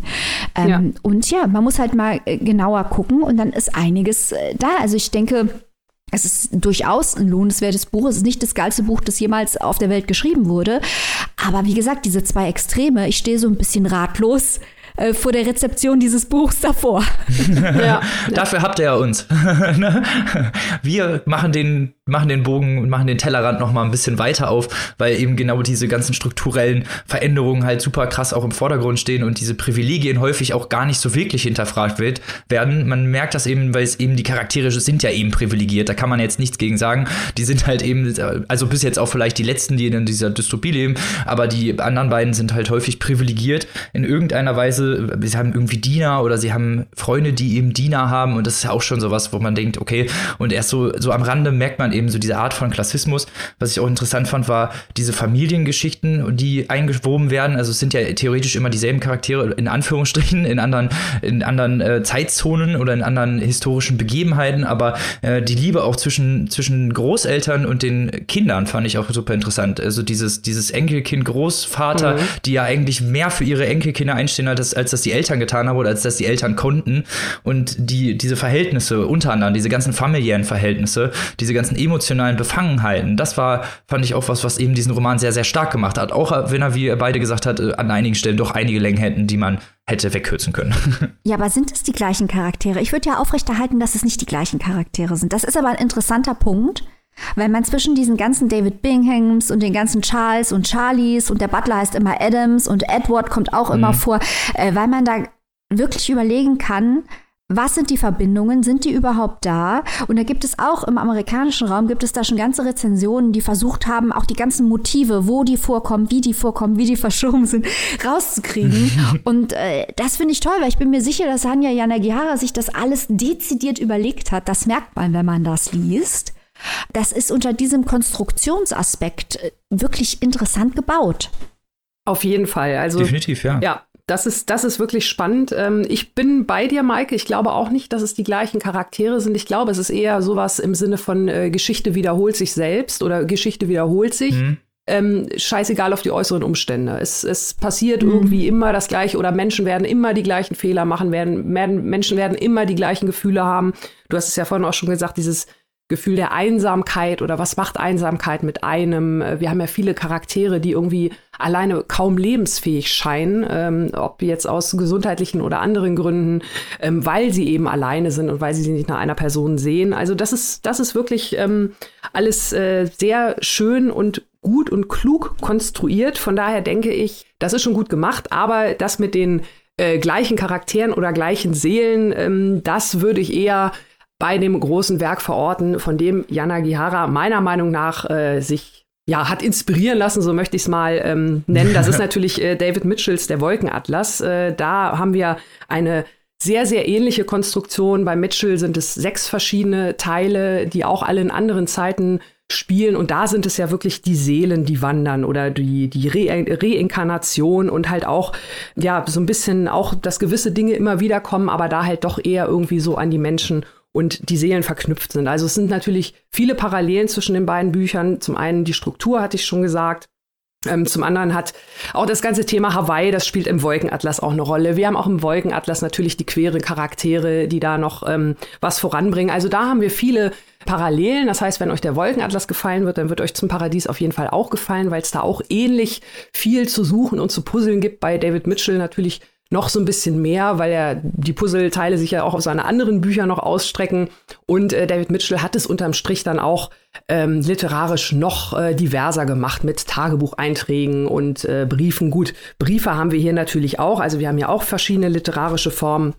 Ähm, ja. Und ja, man muss halt mal äh, genauer gucken und dann ist einiges äh, da. Also ich denke, es ist durchaus ein lohnenswertes Buch. Es ist nicht das geilste Buch, das jemals auf der Welt geschrieben wurde. Aber wie gesagt, diese zwei Extreme, ich stehe so ein bisschen ratlos äh, vor der Rezeption dieses Buchs davor. ja. Dafür habt ihr ja uns. Ne? Wir machen den, machen den Bogen und machen den Tellerrand noch mal ein bisschen weiter auf, weil eben genau diese ganzen strukturellen Veränderungen halt super krass auch im Vordergrund stehen und diese Privilegien häufig auch gar nicht so wirklich hinterfragt wird, werden. Man merkt das eben, weil es eben die Charaktere sind ja eben privilegiert. Da kann man jetzt nichts gegen sagen. Die sind halt eben, also bis jetzt auch vielleicht die letzten, die in dieser Dystopie leben, aber die anderen beiden sind halt häufig privilegiert in irgendeiner Weise sie haben irgendwie Diener oder sie haben Freunde, die eben Diener haben und das ist ja auch schon sowas, wo man denkt, okay, und erst so, so am Rande merkt man eben so diese Art von Klassismus. Was ich auch interessant fand, war diese Familiengeschichten, die eingewoben werden. Also es sind ja theoretisch immer dieselben Charaktere, in Anführungsstrichen, in anderen, in anderen äh, Zeitzonen oder in anderen historischen Begebenheiten, aber äh, die Liebe auch zwischen, zwischen Großeltern und den Kindern fand ich auch super interessant. Also dieses, dieses Enkelkind, Großvater, mhm. die ja eigentlich mehr für ihre Enkelkinder einstehen als, als das die Eltern getan haben oder als das die Eltern konnten. Und die, diese Verhältnisse unter anderem, diese ganzen familiären Verhältnisse, diese ganzen emotionalen Befangenheiten, das war, fand ich auch was, was eben diesen Roman sehr, sehr stark gemacht hat. Auch wenn er, wie er beide gesagt hat, an einigen Stellen doch einige Längen hätten, die man hätte wegkürzen können. Ja, aber sind es die gleichen Charaktere? Ich würde ja aufrechterhalten, dass es nicht die gleichen Charaktere sind. Das ist aber ein interessanter Punkt. Weil man zwischen diesen ganzen David Binghams und den ganzen Charles und Charlies und der Butler heißt immer Adams und Edward kommt auch mhm. immer vor, äh, weil man da wirklich überlegen kann, was sind die Verbindungen? Sind die überhaupt da? Und da gibt es auch im amerikanischen Raum, gibt es da schon ganze Rezensionen, die versucht haben, auch die ganzen Motive, wo die vorkommen, wie die vorkommen, wie die verschoben sind, rauszukriegen. Und äh, das finde ich toll, weil ich bin mir sicher, dass Hanya Yanagihara sich das alles dezidiert überlegt hat. Das merkt man, wenn man das liest. Das ist unter diesem Konstruktionsaspekt äh, wirklich interessant gebaut. Auf jeden Fall. Also, Definitiv, ja. Ja, das ist, das ist wirklich spannend. Ähm, ich bin bei dir, Maike. Ich glaube auch nicht, dass es die gleichen Charaktere sind. Ich glaube, es ist eher sowas im Sinne von äh, Geschichte wiederholt sich selbst oder Geschichte wiederholt sich. Mhm. Ähm, scheißegal auf die äußeren Umstände. Es, es passiert mhm. irgendwie immer das Gleiche oder Menschen werden immer die gleichen Fehler machen, werden, werden, Menschen werden immer die gleichen Gefühle haben. Du hast es ja vorhin auch schon gesagt, dieses Gefühl der Einsamkeit oder was macht Einsamkeit mit einem? Äh, wir haben ja viele Charaktere, die irgendwie alleine kaum lebensfähig scheinen, ähm, ob jetzt aus gesundheitlichen oder anderen Gründen, ähm, weil sie eben alleine sind und weil sie sich nicht nach einer Person sehen. Also das ist, das ist wirklich ähm, alles äh, sehr schön und gut und klug konstruiert. Von daher denke ich, das ist schon gut gemacht, aber das mit den äh, gleichen Charakteren oder gleichen Seelen, ähm, das würde ich eher bei dem großen Werk verorten, von dem Jana Gihara meiner Meinung nach äh, sich ja, hat inspirieren lassen, so möchte ich es mal ähm, nennen. Das ist natürlich äh, David Mitchells Der Wolkenatlas. Äh, da haben wir eine sehr, sehr ähnliche Konstruktion. Bei Mitchell sind es sechs verschiedene Teile, die auch alle in anderen Zeiten spielen. Und da sind es ja wirklich die Seelen, die wandern oder die, die Re Reinkarnation und halt auch, ja, so ein bisschen auch, dass gewisse Dinge immer wieder kommen, aber da halt doch eher irgendwie so an die Menschen und die Seelen verknüpft sind. Also es sind natürlich viele Parallelen zwischen den beiden Büchern. Zum einen die Struktur, hatte ich schon gesagt. Ähm, zum anderen hat auch das ganze Thema Hawaii, das spielt im Wolkenatlas auch eine Rolle. Wir haben auch im Wolkenatlas natürlich die queere Charaktere, die da noch ähm, was voranbringen. Also da haben wir viele Parallelen. Das heißt, wenn euch der Wolkenatlas gefallen wird, dann wird euch zum Paradies auf jeden Fall auch gefallen, weil es da auch ähnlich viel zu suchen und zu puzzeln gibt. Bei David Mitchell natürlich noch so ein bisschen mehr, weil er die Puzzleteile sich ja auch auf seine anderen Bücher noch ausstrecken. Und äh, David Mitchell hat es unterm Strich dann auch ähm, literarisch noch äh, diverser gemacht mit Tagebucheinträgen und äh, Briefen. Gut, Briefe haben wir hier natürlich auch. Also wir haben ja auch verschiedene literarische Formen.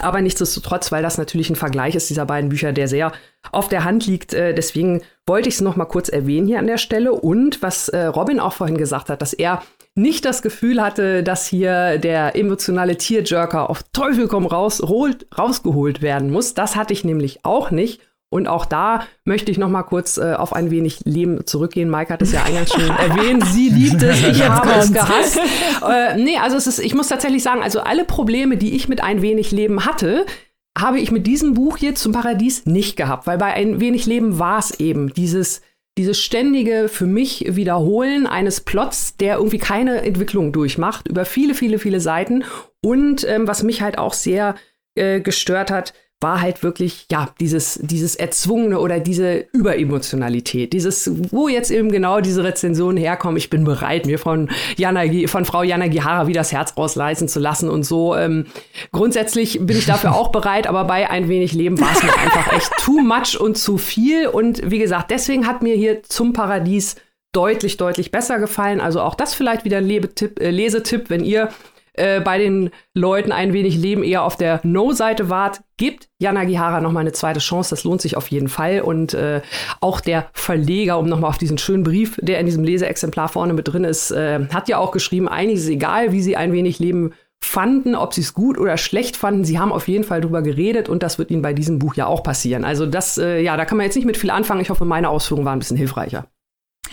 Aber nichtsdestotrotz, weil das natürlich ein Vergleich ist dieser beiden Bücher, der sehr auf der Hand liegt. Äh, deswegen wollte ich es noch mal kurz erwähnen hier an der Stelle. Und was äh, Robin auch vorhin gesagt hat, dass er nicht das Gefühl hatte, dass hier der emotionale Tierjerker auf Teufel komm raus holt, rausgeholt werden muss. Das hatte ich nämlich auch nicht. Und auch da möchte ich noch mal kurz äh, auf ein wenig Leben zurückgehen. Mike hat es ja eingangs schon erwähnt. Sie liebt es, ich habe es gehasst. Äh, nee, also es ist, ich muss tatsächlich sagen, also alle Probleme, die ich mit ein wenig Leben hatte, habe ich mit diesem Buch hier zum Paradies nicht gehabt. Weil bei ein wenig Leben war es eben dieses dieses ständige für mich Wiederholen eines Plots, der irgendwie keine Entwicklung durchmacht, über viele, viele, viele Seiten. Und ähm, was mich halt auch sehr äh, gestört hat, war halt wirklich, ja, dieses, dieses Erzwungene oder diese Überemotionalität. Dieses, wo jetzt eben genau diese Rezensionen herkommen, ich bin bereit, mir von, Jana, von Frau Jana Gihara wieder das Herz rausleisen zu lassen und so. Ähm, grundsätzlich bin ich dafür auch bereit, aber bei ein wenig Leben war es mir einfach echt too much und zu viel. Und wie gesagt, deswegen hat mir hier zum Paradies deutlich, deutlich besser gefallen. Also auch das vielleicht wieder ein Lebetipp, äh, Lesetipp, wenn ihr äh, bei den Leuten ein wenig Leben eher auf der No-Seite wart, gibt Jana Gihara noch mal eine zweite Chance. Das lohnt sich auf jeden Fall. Und äh, auch der Verleger, um noch mal auf diesen schönen Brief, der in diesem Leseexemplar vorne mit drin ist, äh, hat ja auch geschrieben, eigentlich ist egal, wie sie ein wenig Leben fanden, ob sie es gut oder schlecht fanden. Sie haben auf jeden Fall drüber geredet und das wird ihnen bei diesem Buch ja auch passieren. Also das, äh, ja, da kann man jetzt nicht mit viel anfangen. Ich hoffe, meine Ausführungen waren ein bisschen hilfreicher.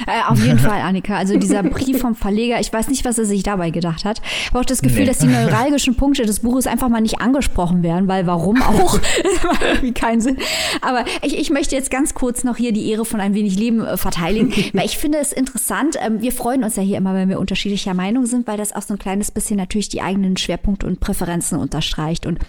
Äh, auf jeden Fall, Annika. Also dieser Brief vom Verleger, ich weiß nicht, was er sich dabei gedacht hat. Ich habe auch das Gefühl, nee. dass die neuralgischen Punkte des Buches einfach mal nicht angesprochen werden, weil warum auch? das macht irgendwie keinen Sinn. Aber ich, ich möchte jetzt ganz kurz noch hier die Ehre von ein wenig Leben äh, verteidigen, weil ich finde es interessant. Ähm, wir freuen uns ja hier immer, wenn wir unterschiedlicher Meinung sind, weil das auch so ein kleines bisschen natürlich die eigenen Schwerpunkte und Präferenzen unterstreicht. Und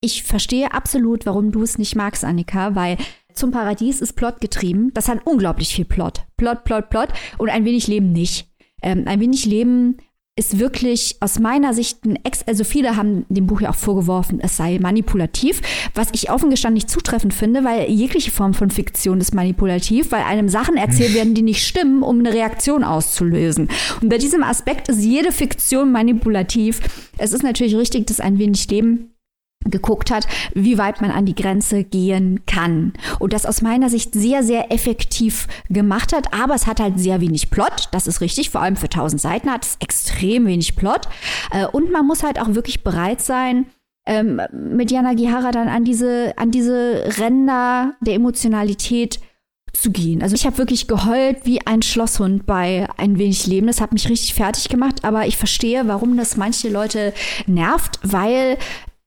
ich verstehe absolut, warum du es nicht magst, Annika, weil zum Paradies ist Plot getrieben. Das hat unglaublich viel Plot. Plot, Plot, Plot und ein wenig Leben nicht. Ähm, ein wenig Leben ist wirklich aus meiner Sicht ein Ex, also viele haben dem Buch ja auch vorgeworfen, es sei manipulativ, was ich offen gestanden nicht zutreffend finde, weil jegliche Form von Fiktion ist manipulativ, weil einem Sachen erzählt werden, die nicht stimmen, um eine Reaktion auszulösen. Und bei diesem Aspekt ist jede Fiktion manipulativ. Es ist natürlich richtig, dass ein wenig Leben geguckt hat, wie weit man an die Grenze gehen kann. Und das aus meiner Sicht sehr, sehr effektiv gemacht hat. Aber es hat halt sehr wenig Plot. Das ist richtig. Vor allem für 1000 Seiten hat es extrem wenig Plot. Äh, und man muss halt auch wirklich bereit sein, ähm, mit Jana Gihara dann an diese, an diese Ränder der Emotionalität zu gehen. Also ich habe wirklich geheult wie ein Schlosshund bei Ein wenig Leben. Das hat mich richtig fertig gemacht, aber ich verstehe, warum das manche Leute nervt, weil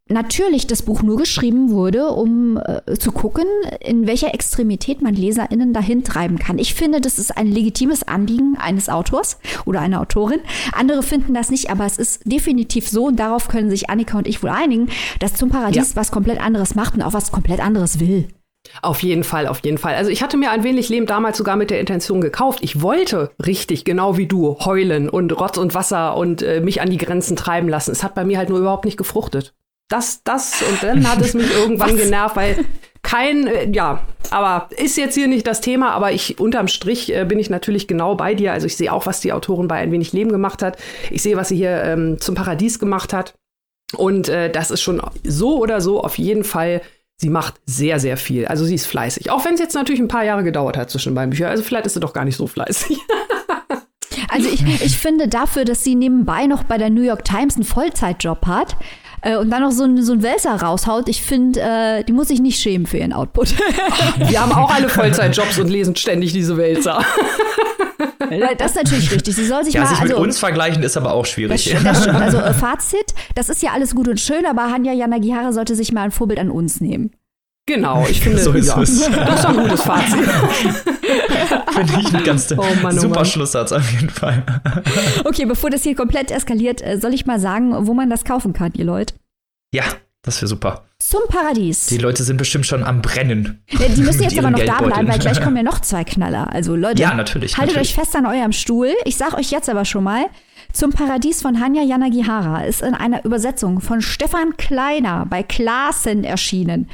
natürlich das Buch nur geschrieben wurde, um äh, zu gucken, in welcher Extremität man LeserInnen dahin treiben kann. Ich finde, das ist ein legitimes Anliegen eines Autors oder einer Autorin. Andere finden das nicht, aber es ist definitiv so und darauf können sich Annika und ich wohl einigen, dass zum Paradies ja. was komplett anderes macht und auch was komplett anderes will. Auf jeden Fall, auf jeden Fall. Also ich hatte mir ein wenig Leben damals sogar mit der Intention gekauft. Ich wollte richtig, genau wie du, heulen und Rotz und Wasser und äh, mich an die Grenzen treiben lassen. Es hat bei mir halt nur überhaupt nicht gefruchtet das, das und dann hat es mich irgendwann genervt, weil kein, äh, ja, aber ist jetzt hier nicht das Thema, aber ich unterm Strich äh, bin ich natürlich genau bei dir. Also ich sehe auch, was die Autorin bei Ein wenig Leben gemacht hat. Ich sehe, was sie hier ähm, zum Paradies gemacht hat. Und äh, das ist schon so oder so auf jeden Fall, sie macht sehr, sehr viel. Also sie ist fleißig. Auch wenn es jetzt natürlich ein paar Jahre gedauert hat zwischen beiden Büchern. Also vielleicht ist sie doch gar nicht so fleißig. Also ich, ich finde dafür, dass sie nebenbei noch bei der New York Times einen Vollzeitjob hat, äh, und dann noch so ein, so ein Wälzer raushaut, ich finde, äh, die muss sich nicht schämen für ihren Output. Wir haben auch alle Vollzeitjobs und lesen ständig diese Wälzer. Das ist natürlich richtig. Sie soll sich ja, mal. Sich mit also, uns vergleichen ist aber auch schwierig. Das, das stimmt. Also äh, Fazit: Das ist ja alles gut und schön, aber Hanya Yanagihara sollte sich mal ein Vorbild an uns nehmen. Genau, ich finde, so ist ja, es. das ist ein gutes Fazit. finde ich ein ganz oh Mann, oh super Mann. Schlusssatz auf jeden Fall. okay, bevor das hier komplett eskaliert, äh, soll ich mal sagen, wo man das kaufen kann, ihr Leute? Ja, das wäre super. Zum Paradies. Die Leute sind bestimmt schon am Brennen. Ja, die müssen jetzt aber noch da bleiben, weil gleich kommen ja noch zwei Knaller. Also Leute, ja, natürlich, haltet natürlich. euch fest an eurem Stuhl. Ich sag euch jetzt aber schon mal, zum Paradies von Hanya Yanagihara ist in einer Übersetzung von Stefan Kleiner bei Klaassen erschienen.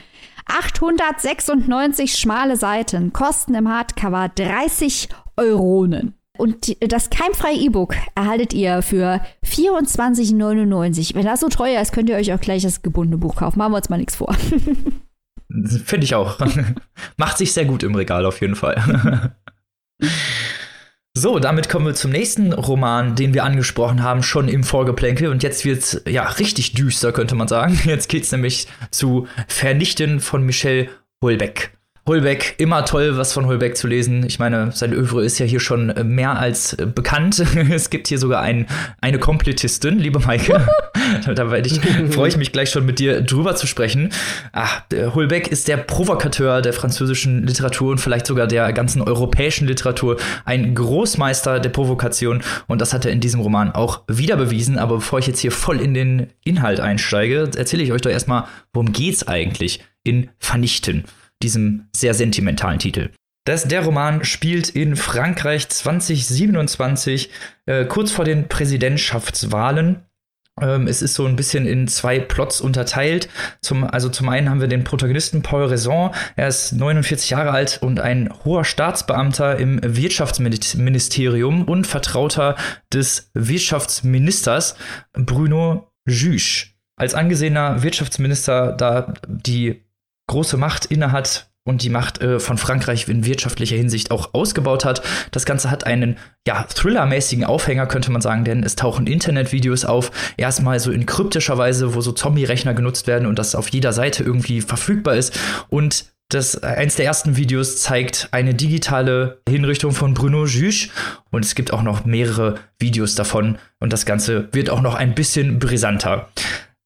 896 schmale Seiten kosten im Hardcover 30 Euronen. Und das keimfreie E-Book erhaltet ihr für 24,99. Wenn das so teuer ist, könnt ihr euch auch gleich das gebundene Buch kaufen. Machen wir uns mal nichts vor. Finde ich auch. Macht sich sehr gut im Regal auf jeden Fall. So, damit kommen wir zum nächsten Roman, den wir angesprochen haben, schon im Vorgeplänkel. Und jetzt wird's ja richtig düster, könnte man sagen. Jetzt geht's nämlich zu Vernichten von Michel Houellebecq. Holbeck, immer toll, was von Holbeck zu lesen. Ich meine, sein Övre ist ja hier schon mehr als äh, bekannt. es gibt hier sogar ein, eine Komplettistin, liebe Maike. da freue ich mich gleich schon mit dir drüber zu sprechen. Ach, Holbeck ist der Provokateur der französischen Literatur und vielleicht sogar der ganzen europäischen Literatur. Ein Großmeister der Provokation und das hat er in diesem Roman auch wieder bewiesen. Aber bevor ich jetzt hier voll in den Inhalt einsteige, erzähle ich euch doch erstmal, worum geht's eigentlich in Vernichten diesem sehr sentimentalen Titel. Das, der Roman spielt in Frankreich 2027, äh, kurz vor den Präsidentschaftswahlen. Ähm, es ist so ein bisschen in zwei Plots unterteilt. Zum, also zum einen haben wir den Protagonisten Paul Raison. Er ist 49 Jahre alt und ein hoher Staatsbeamter im Wirtschaftsministerium und Vertrauter des Wirtschaftsministers Bruno Juge. Als angesehener Wirtschaftsminister da die große Macht innehat und die Macht äh, von Frankreich in wirtschaftlicher Hinsicht auch ausgebaut hat. Das Ganze hat einen ja, Thriller-mäßigen Aufhänger, könnte man sagen, denn es tauchen Internetvideos auf, erstmal so in kryptischer Weise, wo so Zombie-Rechner genutzt werden und das auf jeder Seite irgendwie verfügbar ist. Und das, eins der ersten Videos zeigt eine digitale Hinrichtung von Bruno Juge und es gibt auch noch mehrere Videos davon und das Ganze wird auch noch ein bisschen brisanter.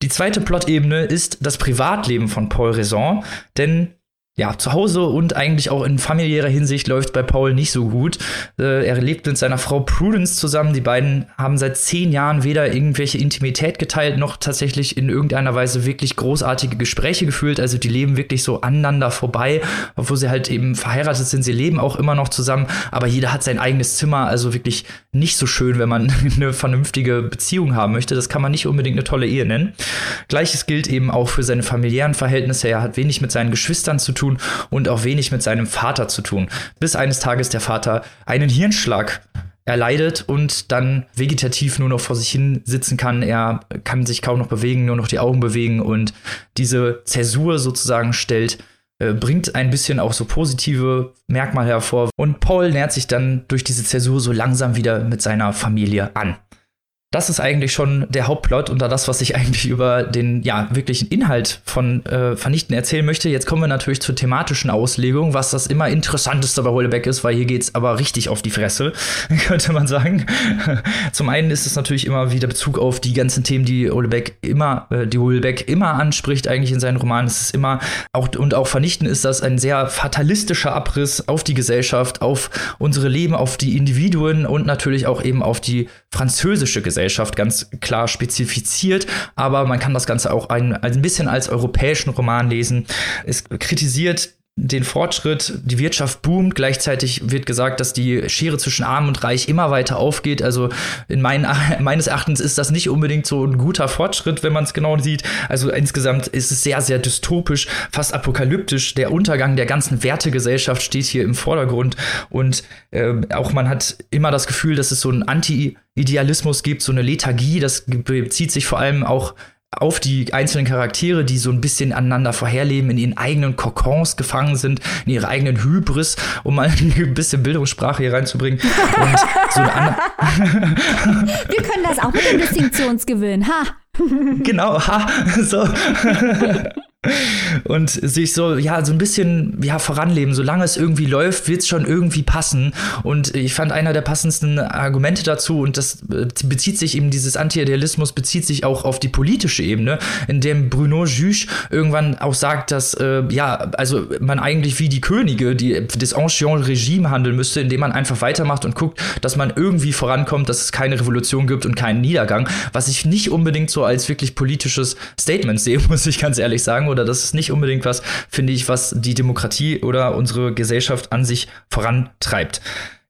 Die zweite Plot-Ebene ist das Privatleben von Paul Raison, denn ja, zu Hause und eigentlich auch in familiärer Hinsicht läuft bei Paul nicht so gut. Äh, er lebt mit seiner Frau Prudence zusammen. Die beiden haben seit zehn Jahren weder irgendwelche Intimität geteilt, noch tatsächlich in irgendeiner Weise wirklich großartige Gespräche gefühlt. Also die leben wirklich so aneinander vorbei, obwohl sie halt eben verheiratet sind. Sie leben auch immer noch zusammen, aber jeder hat sein eigenes Zimmer. Also wirklich nicht so schön, wenn man eine vernünftige Beziehung haben möchte. Das kann man nicht unbedingt eine tolle Ehe nennen. Gleiches gilt eben auch für seine familiären Verhältnisse. Er hat wenig mit seinen Geschwistern zu tun tun und auch wenig mit seinem Vater zu tun. Bis eines Tages der Vater einen Hirnschlag erleidet und dann vegetativ nur noch vor sich hin sitzen kann. Er kann sich kaum noch bewegen, nur noch die Augen bewegen und diese Zäsur sozusagen stellt, äh, bringt ein bisschen auch so positive Merkmale hervor. Und Paul nähert sich dann durch diese Zäsur so langsam wieder mit seiner Familie an. Das ist eigentlich schon der Hauptplot und da das, was ich eigentlich über den ja wirklichen Inhalt von äh, Vernichten erzählen möchte. Jetzt kommen wir natürlich zur thematischen Auslegung, was das immer interessanteste bei Houellebecq ist, weil hier geht's aber richtig auf die Fresse, könnte man sagen. Zum einen ist es natürlich immer wieder Bezug auf die ganzen Themen, die Houellebecq immer, äh, die Houellebecq immer anspricht, eigentlich in seinen Romanen. Es ist immer auch und auch Vernichten ist das ein sehr fatalistischer Abriss auf die Gesellschaft, auf unsere Leben, auf die Individuen und natürlich auch eben auf die französische Gesellschaft. Gesellschaft ganz klar spezifiziert, aber man kann das Ganze auch ein, ein bisschen als europäischen Roman lesen. Es kritisiert den Fortschritt, die Wirtschaft boomt, gleichzeitig wird gesagt, dass die Schere zwischen Arm und Reich immer weiter aufgeht. Also in meinen, meines Erachtens ist das nicht unbedingt so ein guter Fortschritt, wenn man es genau sieht. Also insgesamt ist es sehr, sehr dystopisch, fast apokalyptisch. Der Untergang der ganzen Wertegesellschaft steht hier im Vordergrund und äh, auch man hat immer das Gefühl, dass es so ein Anti-Idealismus gibt, so eine Lethargie. Das bezieht sich vor allem auch auf die einzelnen Charaktere, die so ein bisschen aneinander vorherleben, in ihren eigenen Kokons gefangen sind, in ihrer eigenen Hybris, um mal ein bisschen Bildungssprache hier reinzubringen. Und so eine Wir können das auch mit dem Distinktionsgewinn, ha! genau, ha, so und sich so, ja, so ein bisschen, ja, voranleben. Solange es irgendwie läuft, wird es schon irgendwie passen. Und ich fand einer der passendsten Argumente dazu, und das äh, bezieht sich eben, dieses Anti-Idealismus bezieht sich auch auf die politische Ebene, in dem Bruno Juge irgendwann auch sagt, dass, äh, ja, also man eigentlich wie die Könige, die das Ancien Regime handeln müsste, indem man einfach weitermacht und guckt, dass man irgendwie vorankommt, dass es keine Revolution gibt und keinen Niedergang, was ich nicht unbedingt so als wirklich politisches Statement sehe, muss ich ganz ehrlich sagen oder das ist nicht unbedingt was, finde ich, was die Demokratie oder unsere Gesellschaft an sich vorantreibt.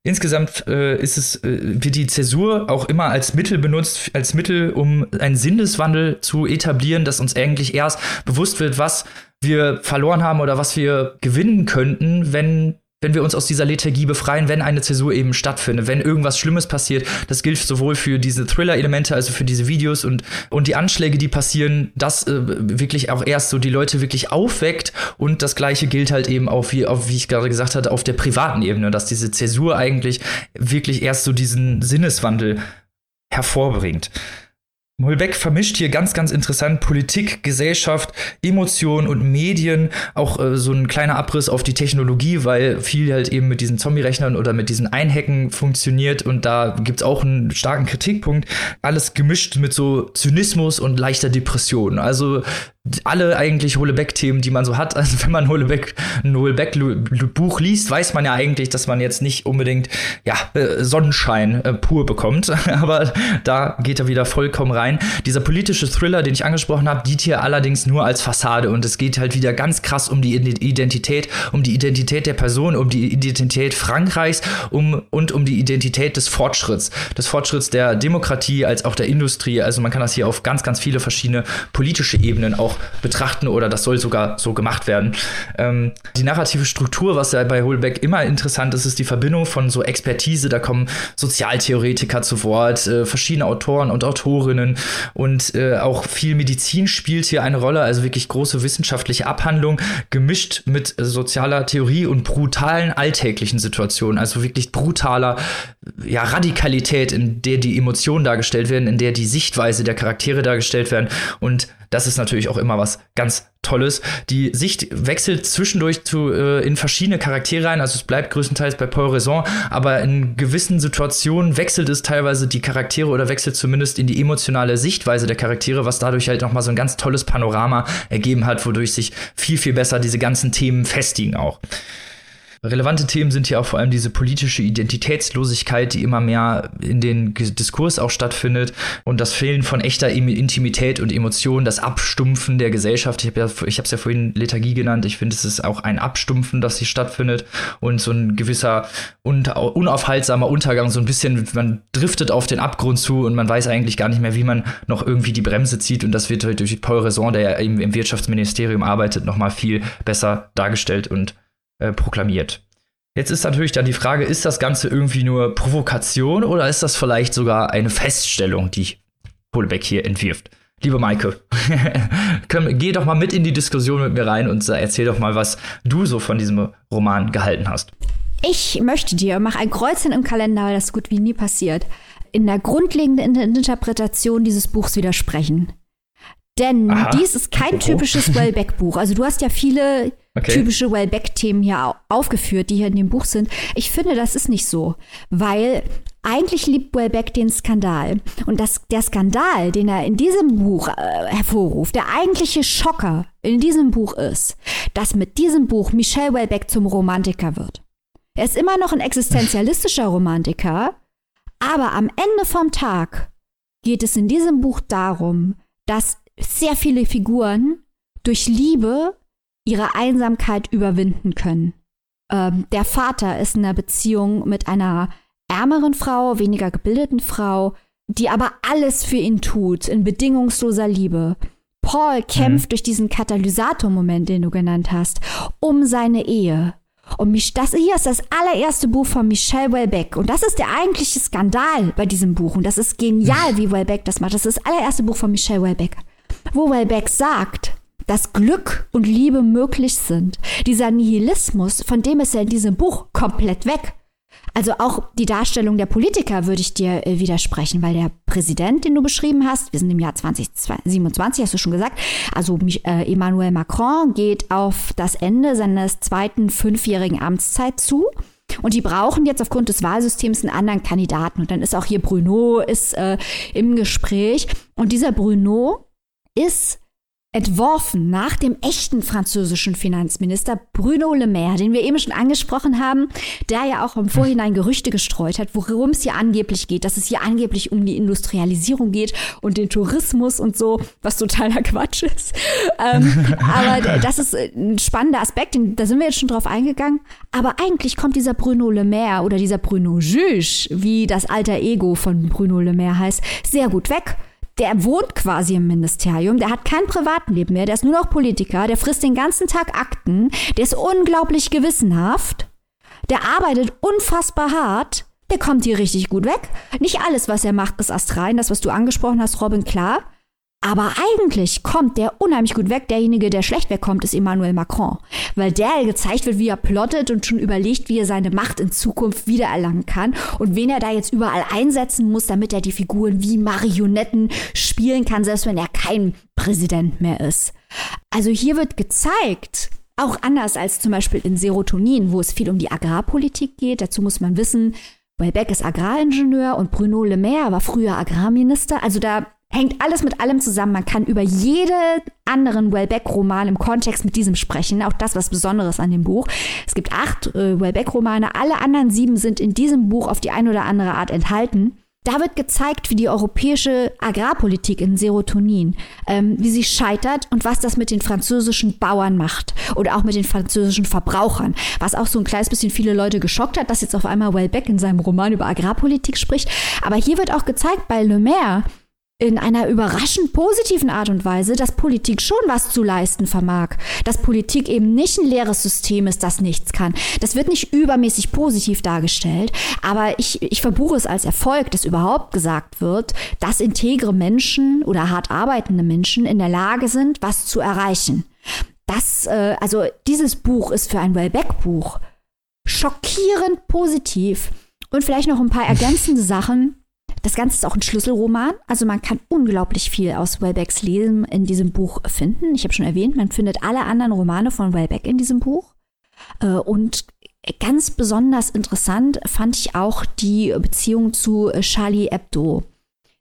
Insgesamt äh, ist es, äh, wird die Zäsur auch immer als Mittel benutzt, als Mittel, um einen Sinneswandel zu etablieren, dass uns eigentlich erst bewusst wird, was wir verloren haben oder was wir gewinnen könnten, wenn wenn wir uns aus dieser Lethargie befreien, wenn eine Zäsur eben stattfindet, wenn irgendwas Schlimmes passiert. Das gilt sowohl für diese Thriller-Elemente, also für diese Videos und, und die Anschläge, die passieren, das äh, wirklich auch erst so die Leute wirklich aufweckt. Und das Gleiche gilt halt eben auch, wie, auf, wie ich gerade gesagt hatte, auf der privaten Ebene, dass diese Zäsur eigentlich wirklich erst so diesen Sinneswandel hervorbringt. Molbeck vermischt hier ganz, ganz interessant Politik, Gesellschaft, Emotionen und Medien. Auch äh, so ein kleiner Abriss auf die Technologie, weil viel halt eben mit diesen Zombie-Rechnern oder mit diesen Einhacken funktioniert. Und da gibt's auch einen starken Kritikpunkt. Alles gemischt mit so Zynismus und leichter Depression. Also alle eigentlich Holebeck-Themen, die man so hat. Also wenn man Holebeck, ein Holebeck-Buch liest, weiß man ja eigentlich, dass man jetzt nicht unbedingt ja, äh, Sonnenschein äh, pur bekommt. Aber da geht er wieder vollkommen rein. Dieser politische Thriller, den ich angesprochen habe, dient hier allerdings nur als Fassade. Und es geht halt wieder ganz krass um die Identität, um die Identität der Person, um die Identität Frankreichs um, und um die Identität des Fortschritts. Des Fortschritts der Demokratie als auch der Industrie. Also man kann das hier auf ganz, ganz viele verschiedene politische Ebenen auch betrachten oder das soll sogar so gemacht werden. Ähm, die narrative Struktur, was ja bei Holbeck immer interessant ist, ist die Verbindung von so Expertise. Da kommen Sozialtheoretiker zu Wort, äh, verschiedene Autoren und Autorinnen und äh, auch viel Medizin spielt hier eine Rolle, also wirklich große wissenschaftliche Abhandlung, gemischt mit sozialer Theorie und brutalen alltäglichen Situationen, also wirklich brutaler ja, Radikalität, in der die Emotionen dargestellt werden, in der die Sichtweise der Charaktere dargestellt werden und das ist natürlich auch immer was ganz Tolles. Die Sicht wechselt zwischendurch zu, äh, in verschiedene Charaktere rein. Also es bleibt größtenteils bei Paul Raison, aber in gewissen Situationen wechselt es teilweise die Charaktere oder wechselt zumindest in die emotionale Sichtweise der Charaktere, was dadurch halt nochmal so ein ganz tolles Panorama ergeben hat, wodurch sich viel, viel besser diese ganzen Themen festigen auch. Relevante Themen sind hier auch vor allem diese politische Identitätslosigkeit, die immer mehr in den Diskurs auch stattfindet und das Fehlen von echter Intimität und Emotionen, das Abstumpfen der Gesellschaft. Ich habe ja, es ja vorhin Lethargie genannt. Ich finde, es ist auch ein Abstumpfen, das hier stattfindet und so ein gewisser unaufhaltsamer Untergang, so ein bisschen, man driftet auf den Abgrund zu und man weiß eigentlich gar nicht mehr, wie man noch irgendwie die Bremse zieht und das wird halt durch Paul Raison, der ja im, im Wirtschaftsministerium arbeitet, noch mal viel besser dargestellt und äh, proklamiert. Jetzt ist natürlich dann die Frage, ist das Ganze irgendwie nur Provokation oder ist das vielleicht sogar eine Feststellung, die Polebeck hier entwirft? Liebe Maike, geh doch mal mit in die Diskussion mit mir rein und erzähl doch mal, was du so von diesem Roman gehalten hast. Ich möchte dir, mach ein Kreuzchen im Kalender, weil das gut wie nie passiert, in der grundlegenden Interpretation dieses Buchs widersprechen. Denn Aha. dies ist kein typisches Wellbeck-Buch. Also du hast ja viele okay. typische Wellbeck-Themen hier aufgeführt, die hier in dem Buch sind. Ich finde, das ist nicht so, weil eigentlich liebt Wellbeck den Skandal. Und das, der Skandal, den er in diesem Buch äh, hervorruft, der eigentliche Schocker in diesem Buch ist, dass mit diesem Buch Michel Wellbeck zum Romantiker wird. Er ist immer noch ein existenzialistischer Romantiker, aber am Ende vom Tag geht es in diesem Buch darum, dass sehr viele Figuren durch Liebe ihre Einsamkeit überwinden können. Ähm, der Vater ist in einer Beziehung mit einer ärmeren Frau, weniger gebildeten Frau, die aber alles für ihn tut, in bedingungsloser Liebe. Paul kämpft mhm. durch diesen Katalysator-Moment, den du genannt hast, um seine Ehe. Und mich, das hier ist das allererste Buch von Michel Welbeck. Und das ist der eigentliche Skandal bei diesem Buch. Und das ist genial, wie Welbeck das macht. Das ist das allererste Buch von Michel Welbeck. Wo Welbeck sagt, dass Glück und Liebe möglich sind. Dieser Nihilismus, von dem ist er in diesem Buch komplett weg. Also auch die Darstellung der Politiker würde ich dir äh, widersprechen, weil der Präsident, den du beschrieben hast, wir sind im Jahr 2027, hast du schon gesagt, also äh, Emmanuel Macron geht auf das Ende seines zweiten fünfjährigen Amtszeit zu. Und die brauchen jetzt aufgrund des Wahlsystems einen anderen Kandidaten. Und dann ist auch hier Bruno ist äh, im Gespräch. Und dieser Bruno ist entworfen nach dem echten französischen Finanzminister Bruno Le Maire, den wir eben schon angesprochen haben, der ja auch im Vorhinein Gerüchte gestreut hat, worum es hier angeblich geht, dass es hier angeblich um die Industrialisierung geht und den Tourismus und so, was totaler Quatsch ist. Ähm, aber das ist ein spannender Aspekt, da sind wir jetzt schon drauf eingegangen. Aber eigentlich kommt dieser Bruno Le Maire oder dieser Bruno Juge, wie das alter Ego von Bruno Le Maire heißt, sehr gut weg der wohnt quasi im Ministerium, der hat kein Privatleben mehr, der ist nur noch Politiker, der frisst den ganzen Tag Akten, der ist unglaublich gewissenhaft, der arbeitet unfassbar hart, der kommt hier richtig gut weg. Nicht alles, was er macht, ist astrein, das, was du angesprochen hast, Robin, klar. Aber eigentlich kommt der unheimlich gut weg. Derjenige, der schlecht wegkommt, ist Emmanuel Macron. Weil der gezeigt wird, wie er plottet und schon überlegt, wie er seine Macht in Zukunft wiedererlangen kann und wen er da jetzt überall einsetzen muss, damit er die Figuren wie Marionetten spielen kann, selbst wenn er kein Präsident mehr ist. Also hier wird gezeigt, auch anders als zum Beispiel in Serotonin, wo es viel um die Agrarpolitik geht. Dazu muss man wissen, Welbeck ist Agraringenieur und Bruno Le Maire war früher Agrarminister. Also da hängt alles mit allem zusammen. Man kann über jeden anderen Wellbeck-Roman im Kontext mit diesem sprechen. Auch das was Besonderes an dem Buch. Es gibt acht äh, Wellbeck-Romane. Alle anderen sieben sind in diesem Buch auf die eine oder andere Art enthalten. Da wird gezeigt, wie die europäische Agrarpolitik in Serotonin, ähm, wie sie scheitert und was das mit den französischen Bauern macht oder auch mit den französischen Verbrauchern. Was auch so ein kleines bisschen viele Leute geschockt hat, dass jetzt auf einmal Wellbeck in seinem Roman über Agrarpolitik spricht. Aber hier wird auch gezeigt bei Le Maire, in einer überraschend positiven Art und Weise, dass Politik schon was zu leisten vermag. Dass Politik eben nicht ein leeres System ist, das nichts kann. Das wird nicht übermäßig positiv dargestellt, aber ich, ich verbuche es als Erfolg, dass überhaupt gesagt wird, dass integre Menschen oder hart arbeitende Menschen in der Lage sind, was zu erreichen. Das, äh, also dieses Buch ist für ein Wellbeck-Buch schockierend positiv. Und vielleicht noch ein paar ergänzende Sachen das Ganze ist auch ein Schlüsselroman. Also man kann unglaublich viel aus Wellbecks Leben in diesem Buch finden. Ich habe schon erwähnt, man findet alle anderen Romane von Wellbeck in diesem Buch. Äh, und ganz besonders interessant fand ich auch die Beziehung zu Charlie Hebdo.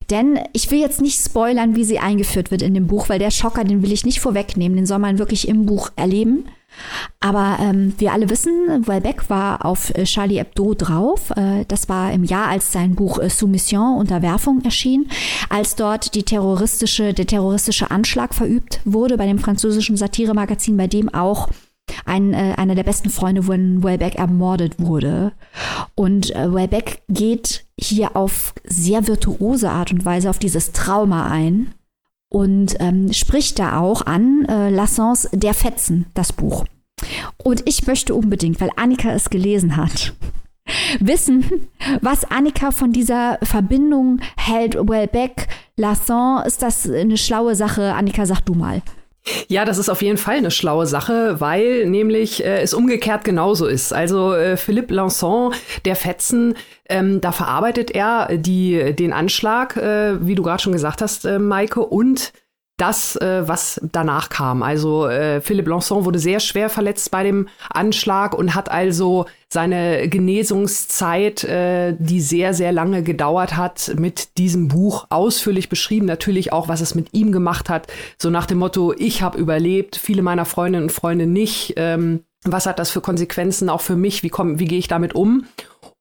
Denn ich will jetzt nicht spoilern, wie sie eingeführt wird in dem Buch, weil der Schocker, den will ich nicht vorwegnehmen, den soll man wirklich im Buch erleben. Aber ähm, wir alle wissen, Welbeck war auf äh, Charlie Hebdo drauf. Äh, das war im Jahr, als sein Buch äh, Soumission, Unterwerfung erschien, als dort die terroristische, der terroristische Anschlag verübt wurde bei dem französischen Satiremagazin, bei dem auch ein, äh, einer der besten Freunde von Welbeck ermordet wurde. Und äh, Welbeck geht hier auf sehr virtuose Art und Weise auf dieses Trauma ein und ähm, spricht da auch an äh, Lassans Der Fetzen, das Buch. Und ich möchte unbedingt, weil Annika es gelesen hat, wissen, was Annika von dieser Verbindung hält. Wellbeck, Lasson, ist das eine schlaue Sache? Annika, sag du mal. Ja, das ist auf jeden Fall eine schlaue Sache, weil nämlich äh, es umgekehrt genauso ist. Also äh, Philippe Lanson, der Fetzen, ähm, da verarbeitet er die, den Anschlag, äh, wie du gerade schon gesagt hast, äh, Maike, und das, äh, was danach kam. Also äh, Philippe Lanson wurde sehr schwer verletzt bei dem Anschlag und hat also seine Genesungszeit, äh, die sehr, sehr lange gedauert hat, mit diesem Buch ausführlich beschrieben. Natürlich auch, was es mit ihm gemacht hat. So nach dem Motto, ich habe überlebt, viele meiner Freundinnen und Freunde nicht. Ähm, was hat das für Konsequenzen auch für mich? Wie, komm, wie gehe ich damit um?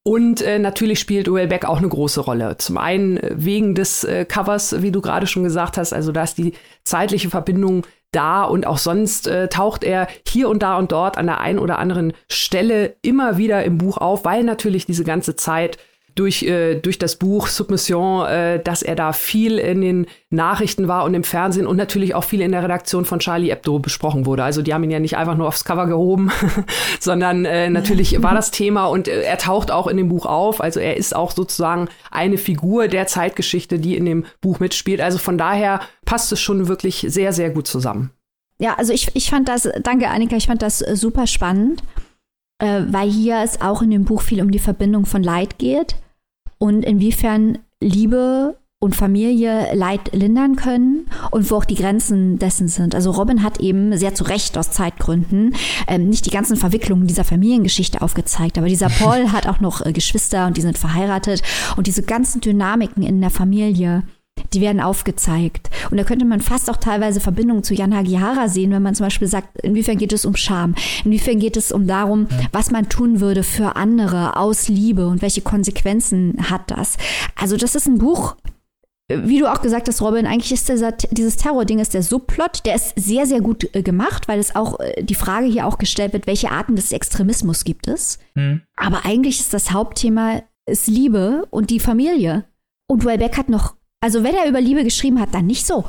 Und äh, natürlich spielt Beck auch eine große Rolle. Zum einen äh, wegen des äh, Covers, wie du gerade schon gesagt hast, also da ist die zeitliche Verbindung da und auch sonst äh, taucht er hier und da und dort an der einen oder anderen Stelle immer wieder im Buch auf, weil natürlich diese ganze Zeit durch, äh, durch das Buch Submission, äh, dass er da viel in den Nachrichten war und im Fernsehen und natürlich auch viel in der Redaktion von Charlie Hebdo besprochen wurde. Also die haben ihn ja nicht einfach nur aufs Cover gehoben, sondern äh, natürlich war das Thema und äh, er taucht auch in dem Buch auf. Also er ist auch sozusagen eine Figur der Zeitgeschichte, die in dem Buch mitspielt. Also von daher passt es schon wirklich sehr, sehr gut zusammen. Ja, also ich, ich fand das, danke Annika, ich fand das super spannend, äh, weil hier es auch in dem Buch viel um die Verbindung von Leid geht und inwiefern Liebe und Familie Leid lindern können und wo auch die Grenzen dessen sind. Also Robin hat eben sehr zu Recht aus Zeitgründen ähm, nicht die ganzen Verwicklungen dieser Familiengeschichte aufgezeigt, aber dieser Paul hat auch noch äh, Geschwister und die sind verheiratet und diese ganzen Dynamiken in der Familie die werden aufgezeigt. Und da könnte man fast auch teilweise Verbindungen zu Jan Hagihara sehen, wenn man zum Beispiel sagt, inwiefern geht es um Scham, inwiefern geht es um darum, was man tun würde für andere aus Liebe und welche Konsequenzen hat das. Also das ist ein Buch, wie du auch gesagt hast, Robin, eigentlich ist dieser, dieses Terror-Ding ist der Subplot, der ist sehr, sehr gut äh, gemacht, weil es auch äh, die Frage hier auch gestellt wird, welche Arten des Extremismus gibt es. Mhm. Aber eigentlich ist das Hauptthema ist Liebe und die Familie. Und Welbeck hat noch also wenn er über Liebe geschrieben hat, dann nicht so.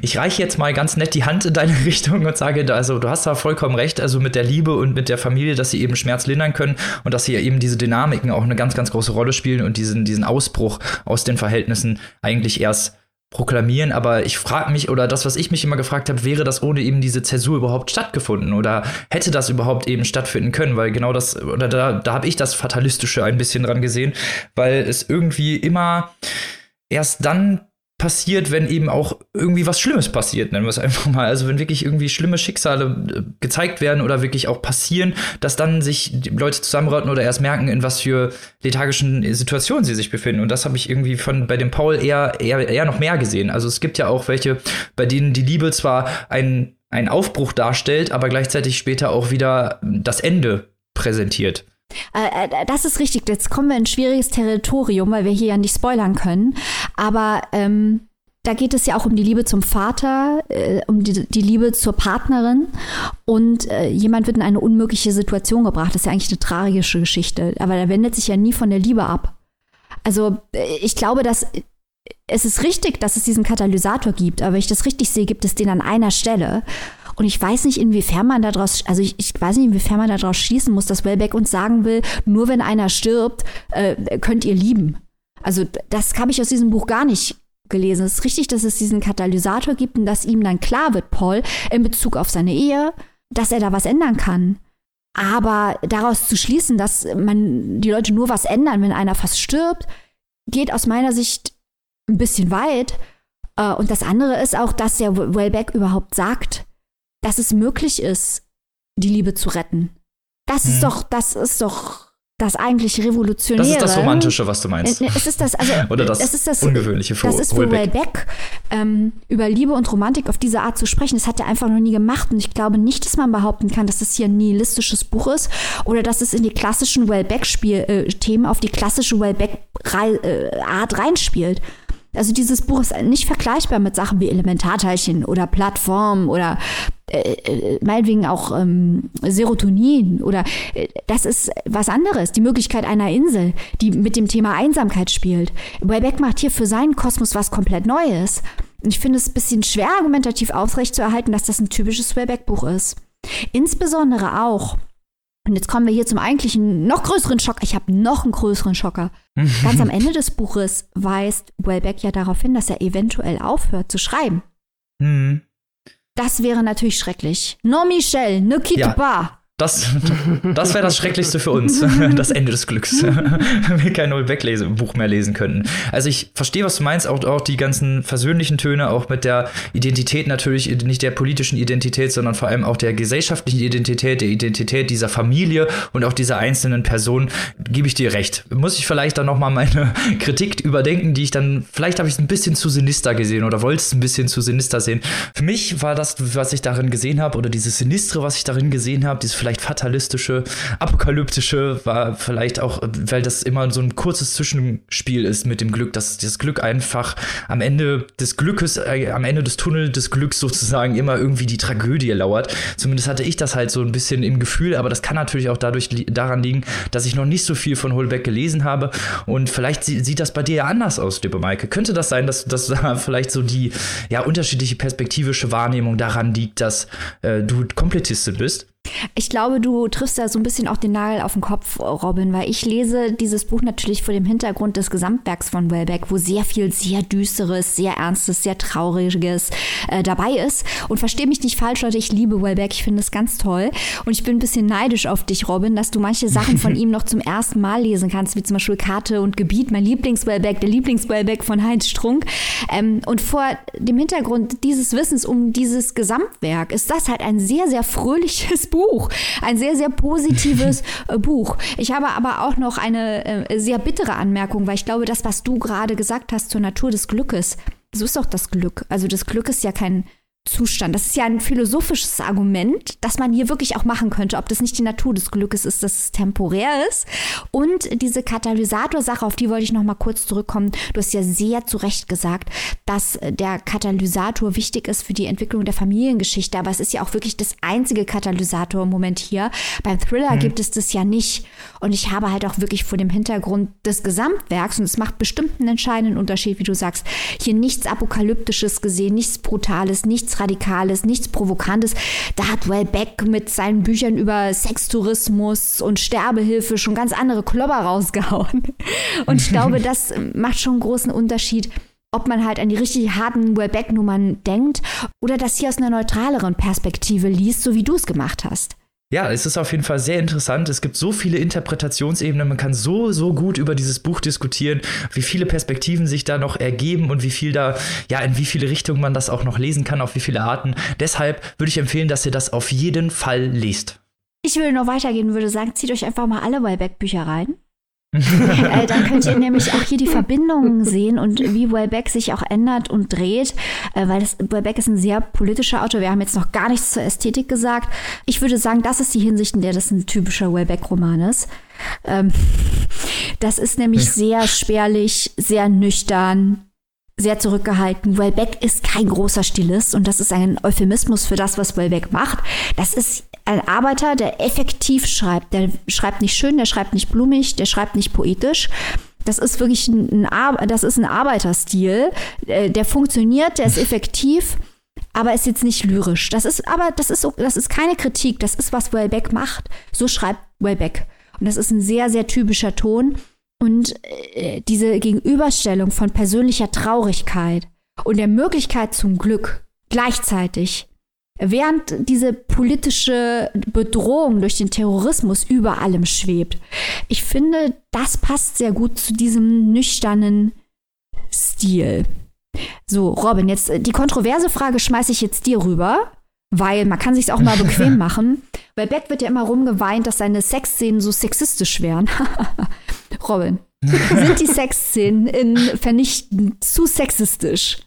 Ich reiche jetzt mal ganz nett die Hand in deine Richtung und sage, also du hast da vollkommen recht, also mit der Liebe und mit der Familie, dass sie eben Schmerz lindern können und dass sie eben diese Dynamiken auch eine ganz, ganz große Rolle spielen und diesen, diesen Ausbruch aus den Verhältnissen eigentlich erst proklamieren, aber ich frage mich, oder das, was ich mich immer gefragt habe, wäre das ohne eben diese Zäsur überhaupt stattgefunden? Oder hätte das überhaupt eben stattfinden können, weil genau das, oder da, da habe ich das Fatalistische ein bisschen dran gesehen, weil es irgendwie immer erst dann passiert, wenn eben auch irgendwie was Schlimmes passiert, nennen wir es einfach mal. Also wenn wirklich irgendwie schlimme Schicksale äh, gezeigt werden oder wirklich auch passieren, dass dann sich die Leute zusammenraten oder erst merken, in was für lethargischen Situationen sie sich befinden. Und das habe ich irgendwie von bei dem Paul eher, eher, eher noch mehr gesehen. Also es gibt ja auch welche, bei denen die Liebe zwar ein, ein Aufbruch darstellt, aber gleichzeitig später auch wieder das Ende präsentiert. Äh, äh, das ist richtig. Jetzt kommen wir in ein schwieriges Territorium, weil wir hier ja nicht spoilern können. Aber ähm, da geht es ja auch um die Liebe zum Vater, äh, um die, die, Liebe zur Partnerin. Und äh, jemand wird in eine unmögliche Situation gebracht. Das ist ja eigentlich eine tragische Geschichte. Aber da wendet sich ja nie von der Liebe ab. Also äh, ich glaube, dass es ist richtig, dass es diesen Katalysator gibt. Aber wenn ich das richtig sehe, gibt es den an einer Stelle. Und ich weiß nicht, inwiefern man daraus, also ich, ich weiß nicht, inwiefern man daraus schließen muss, dass Wellbeck uns sagen will, nur wenn einer stirbt, äh, könnt ihr lieben. Also das habe ich aus diesem Buch gar nicht gelesen. Es ist richtig, dass es diesen Katalysator gibt und dass ihm dann klar wird, Paul, in Bezug auf seine Ehe, dass er da was ändern kann. Aber daraus zu schließen, dass man die Leute nur was ändern, wenn einer fast stirbt, geht aus meiner Sicht ein bisschen weit. Äh, und das andere ist auch, dass der Wellbeck überhaupt sagt, dass es möglich ist, die Liebe zu retten. Das ist hm. doch, das ist doch das eigentlich Revolutionäre. Das ist das Romantische, was du meinst. Äh, es ist das, also, Oder das, das, ist das Ungewöhnliche für Das ist für Wellbeck, ähm, über Liebe und Romantik auf diese Art zu sprechen. Das hat er einfach noch nie gemacht. Und ich glaube nicht, dass man behaupten kann, dass das hier ein nihilistisches Buch ist oder dass es in die klassischen Wellbeck-Themen äh, auf die klassische Wellbeck-Art äh, reinspielt. Also dieses Buch ist nicht vergleichbar mit Sachen wie Elementarteilchen oder Plattformen oder äh, äh, meinetwegen auch ähm, Serotonin oder äh, das ist was anderes. Die Möglichkeit einer Insel, die mit dem Thema Einsamkeit spielt. Wellbeck macht hier für seinen Kosmos was komplett Neues. Und ich finde es ein bisschen schwer argumentativ aufrechtzuerhalten, dass das ein typisches Wellbeck-Buch ist. Insbesondere auch, und jetzt kommen wir hier zum eigentlichen, noch größeren Schock. Ich habe noch einen größeren Schocker. Ganz am Ende des Buches weist Wellbeck ja darauf hin, dass er eventuell aufhört zu schreiben. Mhm. Das wäre natürlich schrecklich. No Michel, ne quitte Ja. pas. Das, das wäre das Schrecklichste für uns, das Ende des Glücks, wenn wir kein Null-Buch mehr lesen könnten. Also ich verstehe, was du meinst, auch, auch die ganzen versöhnlichen Töne, auch mit der Identität natürlich, nicht der politischen Identität, sondern vor allem auch der gesellschaftlichen Identität, der Identität dieser Familie und auch dieser einzelnen Person, gebe ich dir recht. Muss ich vielleicht dann nochmal meine Kritik überdenken, die ich dann, vielleicht habe ich es ein bisschen zu sinister gesehen oder wollte es ein bisschen zu sinister sehen. Für mich war das, was ich darin gesehen habe, oder dieses Sinistre, was ich darin gesehen habe, dieses vielleicht fatalistische, apokalyptische, war vielleicht auch, weil das immer so ein kurzes Zwischenspiel ist mit dem Glück, dass das Glück einfach am Ende des Glückes, äh, am Ende des Tunnels des Glücks sozusagen immer irgendwie die Tragödie lauert. Zumindest hatte ich das halt so ein bisschen im Gefühl, aber das kann natürlich auch dadurch li daran liegen, dass ich noch nicht so viel von Holbeck gelesen habe und vielleicht sie sieht das bei dir ja anders aus, liebe Maike. Könnte das sein, dass, dass da vielleicht so die ja unterschiedliche perspektivische Wahrnehmung daran liegt, dass äh, du Komplettistin bist? Ich glaube, du triffst da so ein bisschen auch den Nagel auf den Kopf, Robin, weil ich lese dieses Buch natürlich vor dem Hintergrund des Gesamtwerks von Wellbeck, wo sehr viel sehr Düsteres, sehr Ernstes, sehr Trauriges äh, dabei ist. Und verstehe mich nicht falsch, Leute, ich liebe Wellbeck, ich finde es ganz toll. Und ich bin ein bisschen neidisch auf dich, Robin, dass du manche Sachen von ihm noch zum ersten Mal lesen kannst, wie zum Beispiel Karte und Gebiet, mein Lieblings-Wellbeck, der Lieblings-Wellbeck von Heinz Strunk. Ähm, und vor dem Hintergrund dieses Wissens um dieses Gesamtwerk ist das halt ein sehr, sehr fröhliches Buch. Ein sehr, sehr positives Buch. Ich habe aber auch noch eine äh, sehr bittere Anmerkung, weil ich glaube, das, was du gerade gesagt hast zur Natur des Glückes, so ist doch das Glück. Also das Glück ist ja kein Zustand. Das ist ja ein philosophisches Argument, das man hier wirklich auch machen könnte, ob das nicht die Natur des Glückes ist, dass es temporär ist. Und diese Katalysator-Sache, auf die wollte ich noch mal kurz zurückkommen. Du hast ja sehr zu Recht gesagt, dass der Katalysator wichtig ist für die Entwicklung der Familiengeschichte. Aber es ist ja auch wirklich das einzige Katalysator im Moment hier. Beim Thriller mhm. gibt es das ja nicht. Und ich habe halt auch wirklich vor dem Hintergrund des Gesamtwerks, und es macht bestimmt einen entscheidenden Unterschied, wie du sagst, hier nichts Apokalyptisches gesehen, nichts Brutales, nichts Radikales, nichts Provokantes. Da hat Wellbeck mit seinen Büchern über Sextourismus und Sterbehilfe schon ganz andere Klopper rausgehauen. Und ich glaube, das macht schon einen großen Unterschied, ob man halt an die richtig harten Wellbeck-Nummern denkt oder das hier aus einer neutraleren Perspektive liest, so wie du es gemacht hast. Ja, es ist auf jeden Fall sehr interessant. Es gibt so viele Interpretationsebenen. Man kann so, so gut über dieses Buch diskutieren, wie viele Perspektiven sich da noch ergeben und wie viel da, ja, in wie viele Richtungen man das auch noch lesen kann, auf wie viele Arten. Deshalb würde ich empfehlen, dass ihr das auf jeden Fall lest. Ich würde noch weitergehen und würde sagen, zieht euch einfach mal alle Wellbeck-Bücher rein. Äh, dann könnt ihr nämlich auch hier die Verbindungen sehen und wie Wellbeck sich auch ändert und dreht, äh, weil das, Wellbeck ist ein sehr politischer Autor. Wir haben jetzt noch gar nichts zur Ästhetik gesagt. Ich würde sagen, das ist die Hinsicht, in der das ein typischer Wellbeck-Roman ist. Ähm, das ist nämlich sehr spärlich, sehr nüchtern, sehr zurückgehalten. Wellbeck ist kein großer Stilist und das ist ein Euphemismus für das, was Wellbeck macht. Das ist ein Arbeiter, der effektiv schreibt. Der schreibt nicht schön, der schreibt nicht blumig, der schreibt nicht poetisch. Das ist wirklich ein, ein das ist ein Arbeiterstil. Äh, der funktioniert, der ist effektiv, aber ist jetzt nicht lyrisch. Das ist aber das ist das ist keine Kritik. Das ist was Wellbeck macht. So schreibt Wellbeck und das ist ein sehr sehr typischer Ton. Und äh, diese Gegenüberstellung von persönlicher Traurigkeit und der Möglichkeit zum Glück gleichzeitig, während diese politische Bedrohung durch den Terrorismus über allem schwebt. Ich finde, das passt sehr gut zu diesem nüchternen Stil. So, Robin, jetzt die kontroverse Frage schmeiße ich jetzt dir rüber, weil man kann sich auch mal bequem machen. Weil Beck wird ja immer rumgeweint, dass seine Sexszenen so sexistisch wären. Robin, sind die Sexszenen in Vernichten zu sexistisch?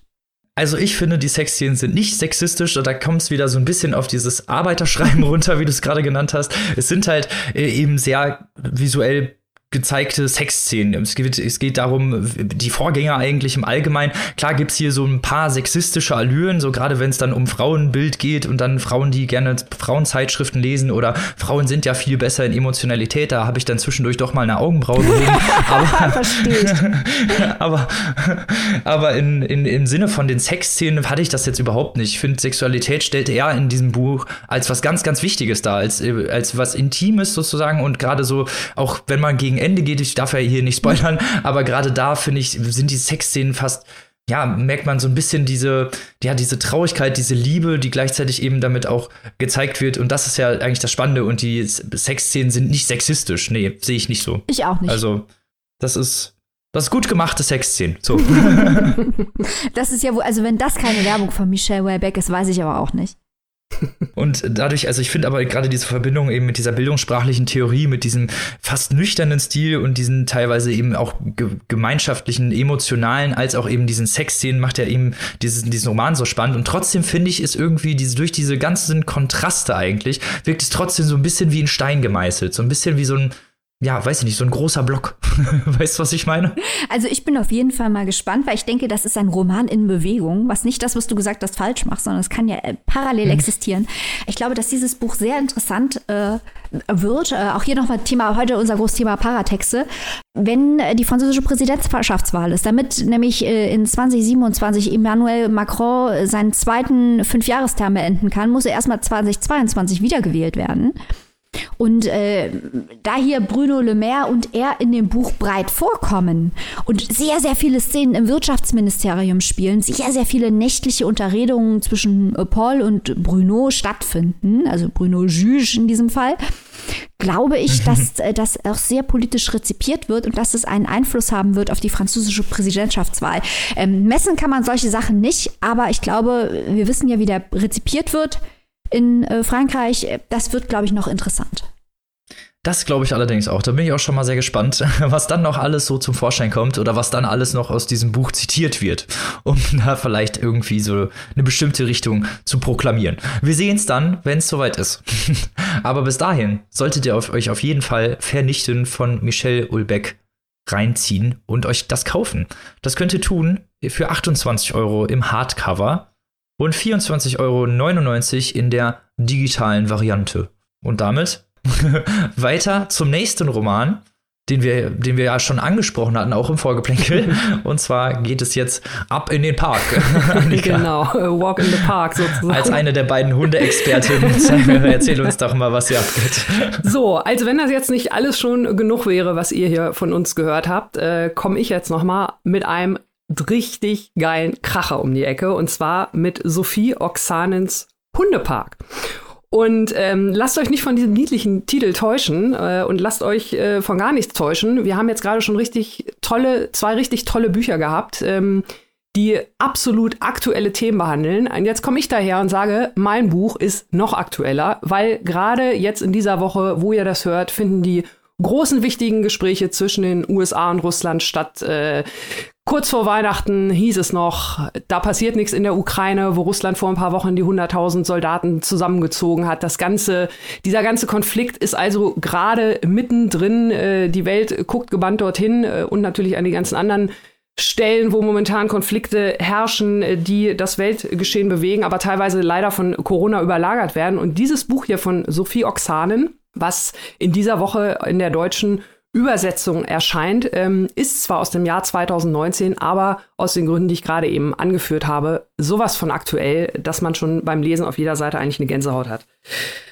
Also ich finde, die Sexszenen sind nicht sexistisch. Da kommt es wieder so ein bisschen auf dieses Arbeiterschreiben runter, wie du es gerade genannt hast. Es sind halt äh, eben sehr visuell gezeigte Sexszenen. Es geht, es geht darum, die Vorgänger eigentlich im Allgemeinen. Klar gibt's hier so ein paar sexistische Allüren, so gerade wenn es dann um Frauenbild geht und dann Frauen, die gerne Frauenzeitschriften lesen oder Frauen sind ja viel besser in Emotionalität. Da habe ich dann zwischendurch doch mal eine Augenbraue gehoben. aber, aber, aber in, in, im Sinne von den Sexszenen hatte ich das jetzt überhaupt nicht. Ich finde, Sexualität stellt er in diesem Buch als was ganz, ganz Wichtiges dar, als, als was Intimes sozusagen und gerade so, auch wenn man gegen Ende geht, ich darf ja hier nicht spoilern, aber gerade da finde ich, sind die Sexszenen fast ja, merkt man so ein bisschen diese, ja, diese Traurigkeit, diese Liebe, die gleichzeitig eben damit auch gezeigt wird. Und das ist ja eigentlich das Spannende. Und die Sexszenen sind nicht sexistisch. Nee, sehe ich nicht so. Ich auch nicht. Also, das ist, das ist gut gemachte Sexszenen. So. das ist ja wohl, also wenn das keine Werbung von Michelle Wayback ist, weiß ich aber auch nicht. Und dadurch, also ich finde aber gerade diese Verbindung eben mit dieser bildungssprachlichen Theorie, mit diesem fast nüchternen Stil und diesen teilweise eben auch ge gemeinschaftlichen, emotionalen, als auch eben diesen Sexszenen macht ja eben dieses, diesen Roman so spannend. Und trotzdem finde ich, ist irgendwie diese, durch diese ganzen Kontraste eigentlich, wirkt es trotzdem so ein bisschen wie ein Stein gemeißelt. So ein bisschen wie so ein, ja, weiß ich nicht, so ein großer Block. weißt du, was ich meine? Also ich bin auf jeden Fall mal gespannt, weil ich denke, das ist ein Roman in Bewegung, was nicht das, was du gesagt hast, falsch macht, sondern es kann ja äh, parallel hm. existieren. Ich glaube, dass dieses Buch sehr interessant äh, wird. Äh, auch hier nochmal Thema, heute unser großes Thema Paratexte. Wenn äh, die französische Präsidentschaftswahl ist, damit nämlich äh, in 2027 Emmanuel Macron seinen zweiten Fünfjahresterm beenden kann, muss er erstmal 2022 wiedergewählt werden. Und äh, da hier Bruno Le Maire und er in dem Buch breit vorkommen und sehr, sehr viele Szenen im Wirtschaftsministerium spielen, sehr, sehr viele nächtliche Unterredungen zwischen äh, Paul und Bruno stattfinden, also Bruno Juge in diesem Fall, glaube ich, dass äh, das auch sehr politisch rezipiert wird und dass es einen Einfluss haben wird auf die französische Präsidentschaftswahl. Ähm, messen kann man solche Sachen nicht, aber ich glaube, wir wissen ja, wie der rezipiert wird in äh, Frankreich. Das wird, glaube ich, noch interessant. Das glaube ich allerdings auch. Da bin ich auch schon mal sehr gespannt, was dann noch alles so zum Vorschein kommt oder was dann alles noch aus diesem Buch zitiert wird, um da vielleicht irgendwie so eine bestimmte Richtung zu proklamieren. Wir sehen es dann, wenn es soweit ist. Aber bis dahin solltet ihr auf, euch auf jeden Fall Vernichten von Michel Ulbeck reinziehen und euch das kaufen. Das könnt ihr tun für 28 Euro im Hardcover und 24,99 Euro in der digitalen Variante. Und damit weiter zum nächsten Roman, den wir, den wir ja schon angesprochen hatten, auch im Vorgeplänkel. Und zwar geht es jetzt ab in den Park. genau, Walk in the Park sozusagen. Als eine der beiden Hundeexpertinnen, erzähl uns doch mal, was hier abgeht. So, also wenn das jetzt nicht alles schon genug wäre, was ihr hier von uns gehört habt, äh, komme ich jetzt noch mal mit einem richtig geilen Kracher um die Ecke und zwar mit Sophie Oxanens Hundepark. Und ähm, lasst euch nicht von diesem niedlichen Titel täuschen äh, und lasst euch äh, von gar nichts täuschen. Wir haben jetzt gerade schon richtig tolle, zwei richtig tolle Bücher gehabt, ähm, die absolut aktuelle Themen behandeln. Und jetzt komme ich daher und sage, mein Buch ist noch aktueller, weil gerade jetzt in dieser Woche, wo ihr das hört, finden die großen wichtigen Gespräche zwischen den USA und Russland statt. Äh, kurz vor Weihnachten hieß es noch, da passiert nichts in der Ukraine, wo Russland vor ein paar Wochen die 100.000 Soldaten zusammengezogen hat. Das ganze, dieser ganze Konflikt ist also gerade mittendrin. Äh, die Welt guckt gebannt dorthin äh, und natürlich an die ganzen anderen Stellen, wo momentan Konflikte herrschen, äh, die das Weltgeschehen bewegen, aber teilweise leider von Corona überlagert werden. Und dieses Buch hier von Sophie Oxanen, was in dieser Woche in der deutschen Übersetzung erscheint, ähm, ist zwar aus dem Jahr 2019, aber aus den Gründen, die ich gerade eben angeführt habe, sowas von aktuell, dass man schon beim Lesen auf jeder Seite eigentlich eine Gänsehaut hat.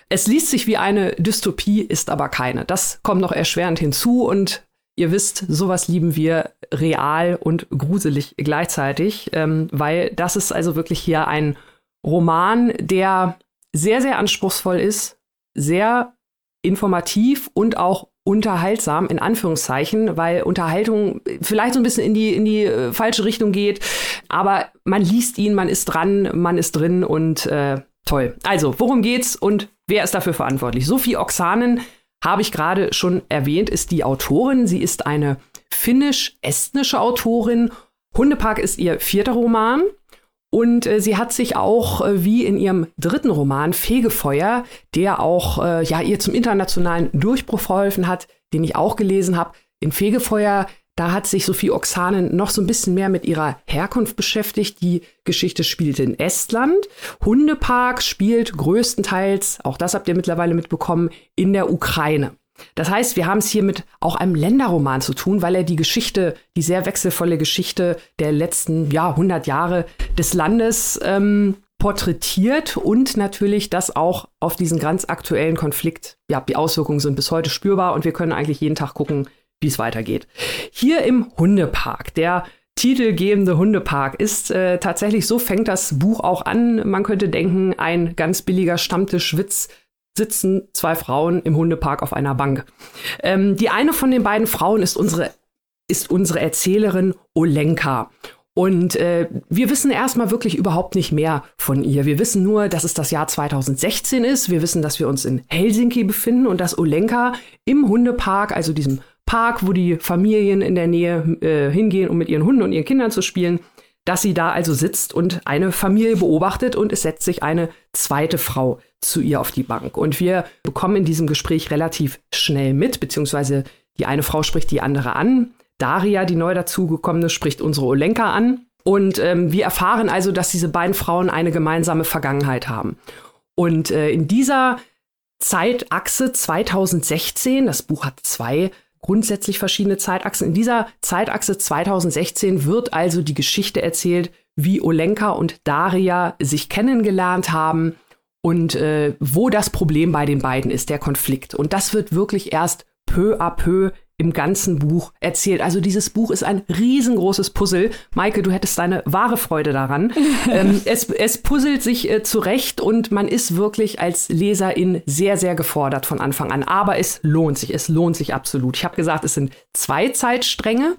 Es liest sich wie eine Dystopie, ist aber keine. Das kommt noch erschwerend hinzu und ihr wisst, sowas lieben wir real und gruselig gleichzeitig, ähm, weil das ist also wirklich hier ein Roman, der sehr, sehr anspruchsvoll ist, sehr informativ und auch unterhaltsam in Anführungszeichen, weil Unterhaltung vielleicht so ein bisschen in die in die äh, falsche Richtung geht, aber man liest ihn, man ist dran, man ist drin und äh, toll. Also, worum geht's und wer ist dafür verantwortlich? Sophie Oksanen habe ich gerade schon erwähnt, ist die Autorin. Sie ist eine finnisch-estnische Autorin. Hundepark ist ihr vierter Roman. Und äh, sie hat sich auch, äh, wie in ihrem dritten Roman Fegefeuer, der auch äh, ja, ihr zum internationalen Durchbruch verholfen hat, den ich auch gelesen habe, in Fegefeuer, da hat sich Sophie Oksanen noch so ein bisschen mehr mit ihrer Herkunft beschäftigt. Die Geschichte spielt in Estland. Hundepark spielt größtenteils, auch das habt ihr mittlerweile mitbekommen, in der Ukraine. Das heißt, wir haben es hier mit auch einem Länderroman zu tun, weil er die Geschichte, die sehr wechselvolle Geschichte der letzten ja, 100 Jahre des Landes ähm, porträtiert und natürlich das auch auf diesen ganz aktuellen Konflikt. Ja, die Auswirkungen sind bis heute spürbar und wir können eigentlich jeden Tag gucken, wie es weitergeht. Hier im Hundepark, der titelgebende Hundepark ist äh, tatsächlich so, fängt das Buch auch an. Man könnte denken, ein ganz billiger Stammtischwitz sitzen zwei Frauen im Hundepark auf einer Bank. Ähm, die eine von den beiden Frauen ist unsere, ist unsere Erzählerin Olenka. Und äh, wir wissen erstmal wirklich überhaupt nicht mehr von ihr. Wir wissen nur, dass es das Jahr 2016 ist. Wir wissen, dass wir uns in Helsinki befinden und dass Olenka im Hundepark, also diesem Park, wo die Familien in der Nähe äh, hingehen, um mit ihren Hunden und ihren Kindern zu spielen, dass sie da also sitzt und eine Familie beobachtet und es setzt sich eine zweite Frau zu ihr auf die Bank. Und wir bekommen in diesem Gespräch relativ schnell mit, beziehungsweise die eine Frau spricht die andere an. Daria, die neu dazugekommene, spricht unsere Olenka an. Und ähm, wir erfahren also, dass diese beiden Frauen eine gemeinsame Vergangenheit haben. Und äh, in dieser Zeitachse 2016, das Buch hat zwei grundsätzlich verschiedene Zeitachsen. In dieser Zeitachse 2016 wird also die Geschichte erzählt, wie Olenka und Daria sich kennengelernt haben und äh, wo das Problem bei den beiden ist, der Konflikt. Und das wird wirklich erst peu à peu im ganzen Buch erzählt. Also dieses Buch ist ein riesengroßes Puzzle. Maike, du hättest deine wahre Freude daran. ähm, es, es puzzelt sich äh, zurecht und man ist wirklich als Leserin sehr, sehr gefordert von Anfang an. Aber es lohnt sich, es lohnt sich absolut. Ich habe gesagt, es sind zwei Zeitstränge.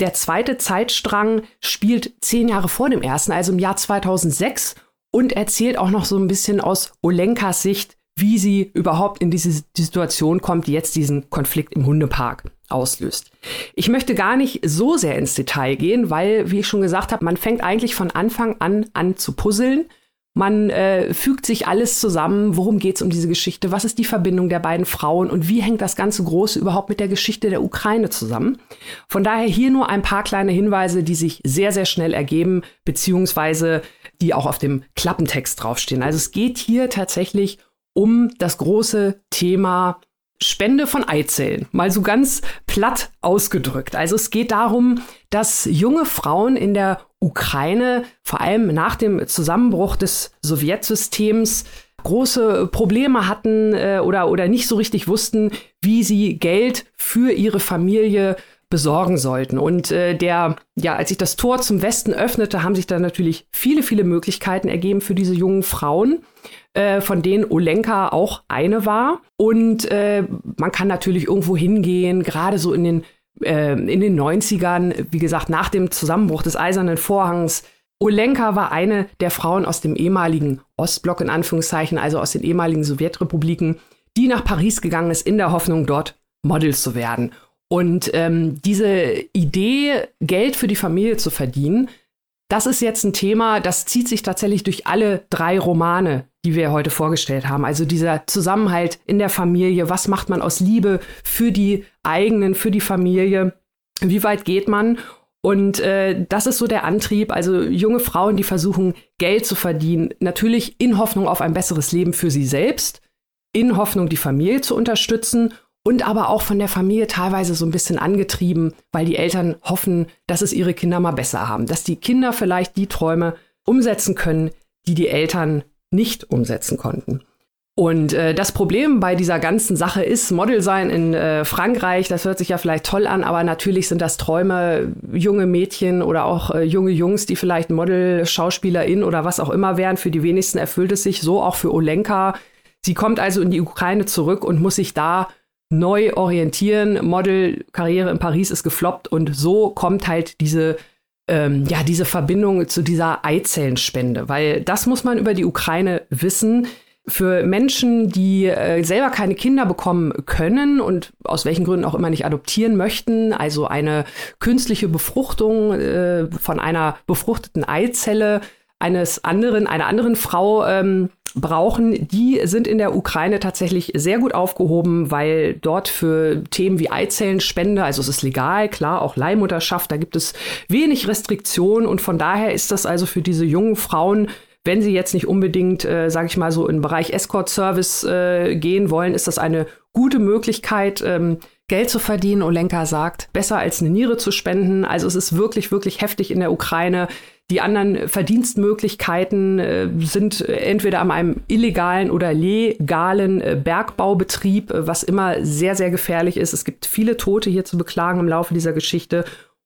Der zweite Zeitstrang spielt zehn Jahre vor dem ersten, also im Jahr 2006 und erzählt auch noch so ein bisschen aus Olenkas Sicht, wie sie überhaupt in diese Situation kommt, die jetzt diesen Konflikt im Hundepark auslöst. Ich möchte gar nicht so sehr ins Detail gehen, weil, wie ich schon gesagt habe, man fängt eigentlich von Anfang an an zu puzzeln. Man äh, fügt sich alles zusammen. Worum geht es um diese Geschichte? Was ist die Verbindung der beiden Frauen? Und wie hängt das ganze Große überhaupt mit der Geschichte der Ukraine zusammen? Von daher hier nur ein paar kleine Hinweise, die sich sehr, sehr schnell ergeben, beziehungsweise die auch auf dem Klappentext draufstehen. Also es geht hier tatsächlich um das große Thema Spende von Eizellen. Mal so ganz platt ausgedrückt. Also es geht darum, dass junge Frauen in der Ukraine, vor allem nach dem Zusammenbruch des Sowjetsystems, große Probleme hatten äh, oder, oder nicht so richtig wussten, wie sie Geld für ihre Familie besorgen sollten. Und äh, der, ja, als sich das Tor zum Westen öffnete, haben sich da natürlich viele, viele Möglichkeiten ergeben für diese jungen Frauen äh, von denen Olenka auch eine war. Und äh, man kann natürlich irgendwo hingehen, gerade so in den, äh, in den 90ern, wie gesagt, nach dem Zusammenbruch des Eisernen Vorhangs. Olenka war eine der Frauen aus dem ehemaligen Ostblock, in Anführungszeichen, also aus den ehemaligen Sowjetrepubliken, die nach Paris gegangen ist, in der Hoffnung, dort Model zu werden. Und ähm, diese Idee, Geld für die Familie zu verdienen, das ist jetzt ein Thema, das zieht sich tatsächlich durch alle drei Romane, die wir heute vorgestellt haben. Also dieser Zusammenhalt in der Familie, was macht man aus Liebe für die eigenen, für die Familie, wie weit geht man? Und äh, das ist so der Antrieb, also junge Frauen, die versuchen, Geld zu verdienen, natürlich in Hoffnung auf ein besseres Leben für sie selbst, in Hoffnung, die Familie zu unterstützen und aber auch von der Familie teilweise so ein bisschen angetrieben, weil die Eltern hoffen, dass es ihre Kinder mal besser haben, dass die Kinder vielleicht die Träume umsetzen können, die die Eltern nicht umsetzen konnten. Und äh, das Problem bei dieser ganzen Sache ist, Model sein in äh, Frankreich, das hört sich ja vielleicht toll an, aber natürlich sind das Träume, junge Mädchen oder auch äh, junge Jungs, die vielleicht Model, Schauspielerin oder was auch immer wären. Für die wenigsten erfüllt es sich, so auch für Olenka. Sie kommt also in die Ukraine zurück und muss sich da neu orientieren. Modelkarriere in Paris ist gefloppt und so kommt halt diese ähm, ja diese Verbindung zu dieser Eizellenspende, weil das muss man über die Ukraine wissen. Für Menschen, die äh, selber keine Kinder bekommen können und aus welchen Gründen auch immer nicht adoptieren möchten, also eine künstliche Befruchtung äh, von einer befruchteten Eizelle eines anderen, einer anderen Frau ähm, brauchen, die sind in der Ukraine tatsächlich sehr gut aufgehoben, weil dort für Themen wie Eizellenspende, also es ist legal, klar, auch Leihmutterschaft, da gibt es wenig Restriktionen und von daher ist das also für diese jungen Frauen wenn Sie jetzt nicht unbedingt, äh, sage ich mal so, im Bereich Escort-Service äh, gehen wollen, ist das eine gute Möglichkeit, ähm, Geld zu verdienen. Olenka sagt, besser als eine Niere zu spenden. Also es ist wirklich, wirklich heftig in der Ukraine. Die anderen Verdienstmöglichkeiten äh, sind entweder an einem illegalen oder legalen äh, Bergbaubetrieb, äh, was immer sehr, sehr gefährlich ist. Es gibt viele Tote hier zu beklagen im Laufe dieser Geschichte.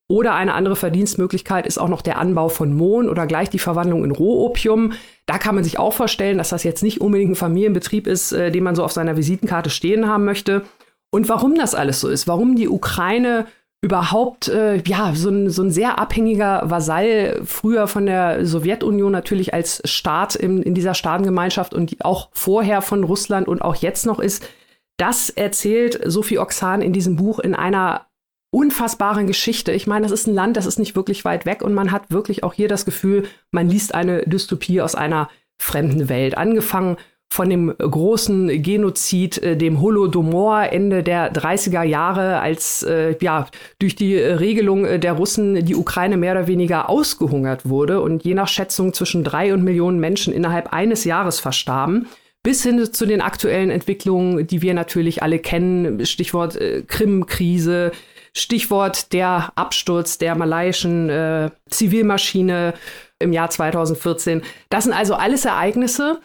Oder eine andere Verdienstmöglichkeit ist auch noch der Anbau von Mohn oder gleich die Verwandlung in Rohopium. Da kann man sich auch vorstellen, dass das jetzt nicht unbedingt ein Familienbetrieb ist, äh, den man so auf seiner Visitenkarte stehen haben möchte. Und warum das alles so ist, warum die Ukraine überhaupt äh, ja so ein, so ein sehr abhängiger Vasall früher von der Sowjetunion natürlich als Staat in, in dieser Staatengemeinschaft und auch vorher von Russland und auch jetzt noch ist, das erzählt Sophie Oxan in diesem Buch in einer unfassbaren Geschichte. Ich meine, das ist ein Land, das ist nicht wirklich weit weg und man hat wirklich auch hier das Gefühl, man liest eine Dystopie aus einer fremden Welt. Angefangen von dem großen Genozid, äh, dem Holodomor Ende der 30er Jahre, als äh, ja durch die Regelung äh, der Russen die Ukraine mehr oder weniger ausgehungert wurde und je nach Schätzung zwischen drei und Millionen Menschen innerhalb eines Jahres verstarben bis hin zu den aktuellen Entwicklungen, die wir natürlich alle kennen, Stichwort äh, Krim-Krise, Stichwort der Absturz der malaiischen äh, Zivilmaschine im Jahr 2014. Das sind also alles Ereignisse,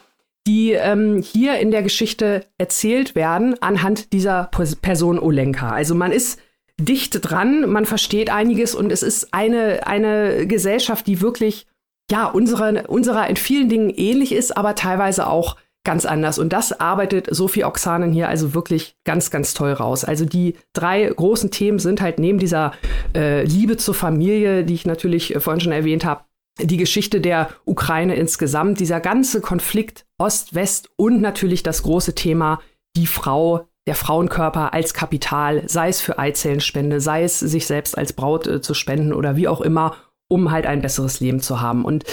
die ähm, hier in der Geschichte erzählt werden anhand dieser Person Olenka. Also man ist dicht dran, man versteht einiges und es ist eine, eine Gesellschaft, die wirklich ja unserer, unserer in vielen Dingen ähnlich ist, aber teilweise auch ganz anders. Und das arbeitet Sophie Oxanen hier also wirklich ganz, ganz toll raus. Also die drei großen Themen sind halt neben dieser äh, Liebe zur Familie, die ich natürlich äh, vorhin schon erwähnt habe, die Geschichte der Ukraine insgesamt, dieser ganze Konflikt Ost-West und natürlich das große Thema die Frau, der Frauenkörper als Kapital, sei es für Eizellenspende, sei es sich selbst als Braut äh, zu spenden oder wie auch immer, um halt ein besseres Leben zu haben. Und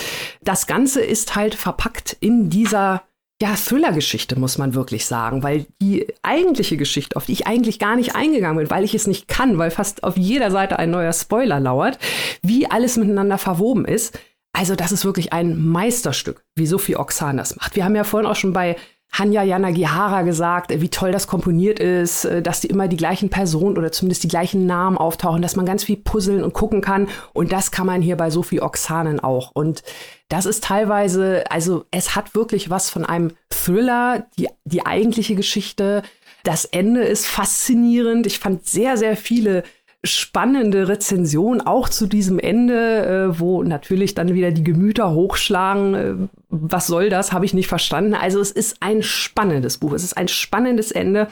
das Ganze ist halt verpackt in dieser ja, Thriller-Geschichte, muss man wirklich sagen, weil die eigentliche Geschichte, auf die ich eigentlich gar nicht eingegangen bin, weil ich es nicht kann, weil fast auf jeder Seite ein neuer Spoiler lauert, wie alles miteinander verwoben ist. Also, das ist wirklich ein Meisterstück, wie Sophie Oxan das macht. Wir haben ja vorhin auch schon bei Hanya Yanagihara gesagt, wie toll das komponiert ist, äh, dass die immer die gleichen Personen oder zumindest die gleichen Namen auftauchen, dass man ganz viel puzzeln und gucken kann. Und das kann man hier bei Sophie Oxanen auch. Und das ist teilweise, also es hat wirklich was von einem Thriller, die, die eigentliche Geschichte. Das Ende ist faszinierend. Ich fand sehr, sehr viele spannende Rezension auch zu diesem Ende, äh, wo natürlich dann wieder die Gemüter hochschlagen. Äh, was soll das? Habe ich nicht verstanden. Also es ist ein spannendes Buch. Es ist ein spannendes Ende.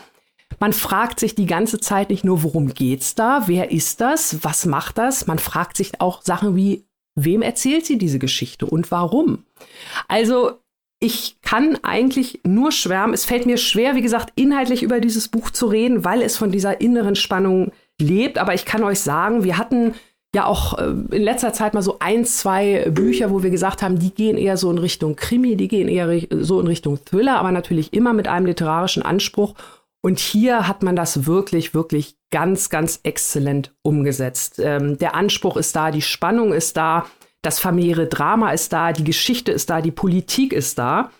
Man fragt sich die ganze Zeit nicht nur, worum geht's da? Wer ist das? Was macht das? Man fragt sich auch Sachen wie, wem erzählt sie diese Geschichte und warum? Also ich kann eigentlich nur schwärmen. Es fällt mir schwer, wie gesagt, inhaltlich über dieses Buch zu reden, weil es von dieser inneren Spannung lebt. Aber ich kann euch sagen, wir hatten ja auch äh, in letzter Zeit mal so ein, zwei Bücher, wo wir gesagt haben, die gehen eher so in Richtung Krimi, die gehen eher so in Richtung Thriller, aber natürlich immer mit einem literarischen Anspruch. Und hier hat man das wirklich, wirklich ganz, ganz exzellent umgesetzt. Ähm, der Anspruch ist da, die Spannung ist da, das familiäre Drama ist da, die Geschichte ist da, die Politik ist da.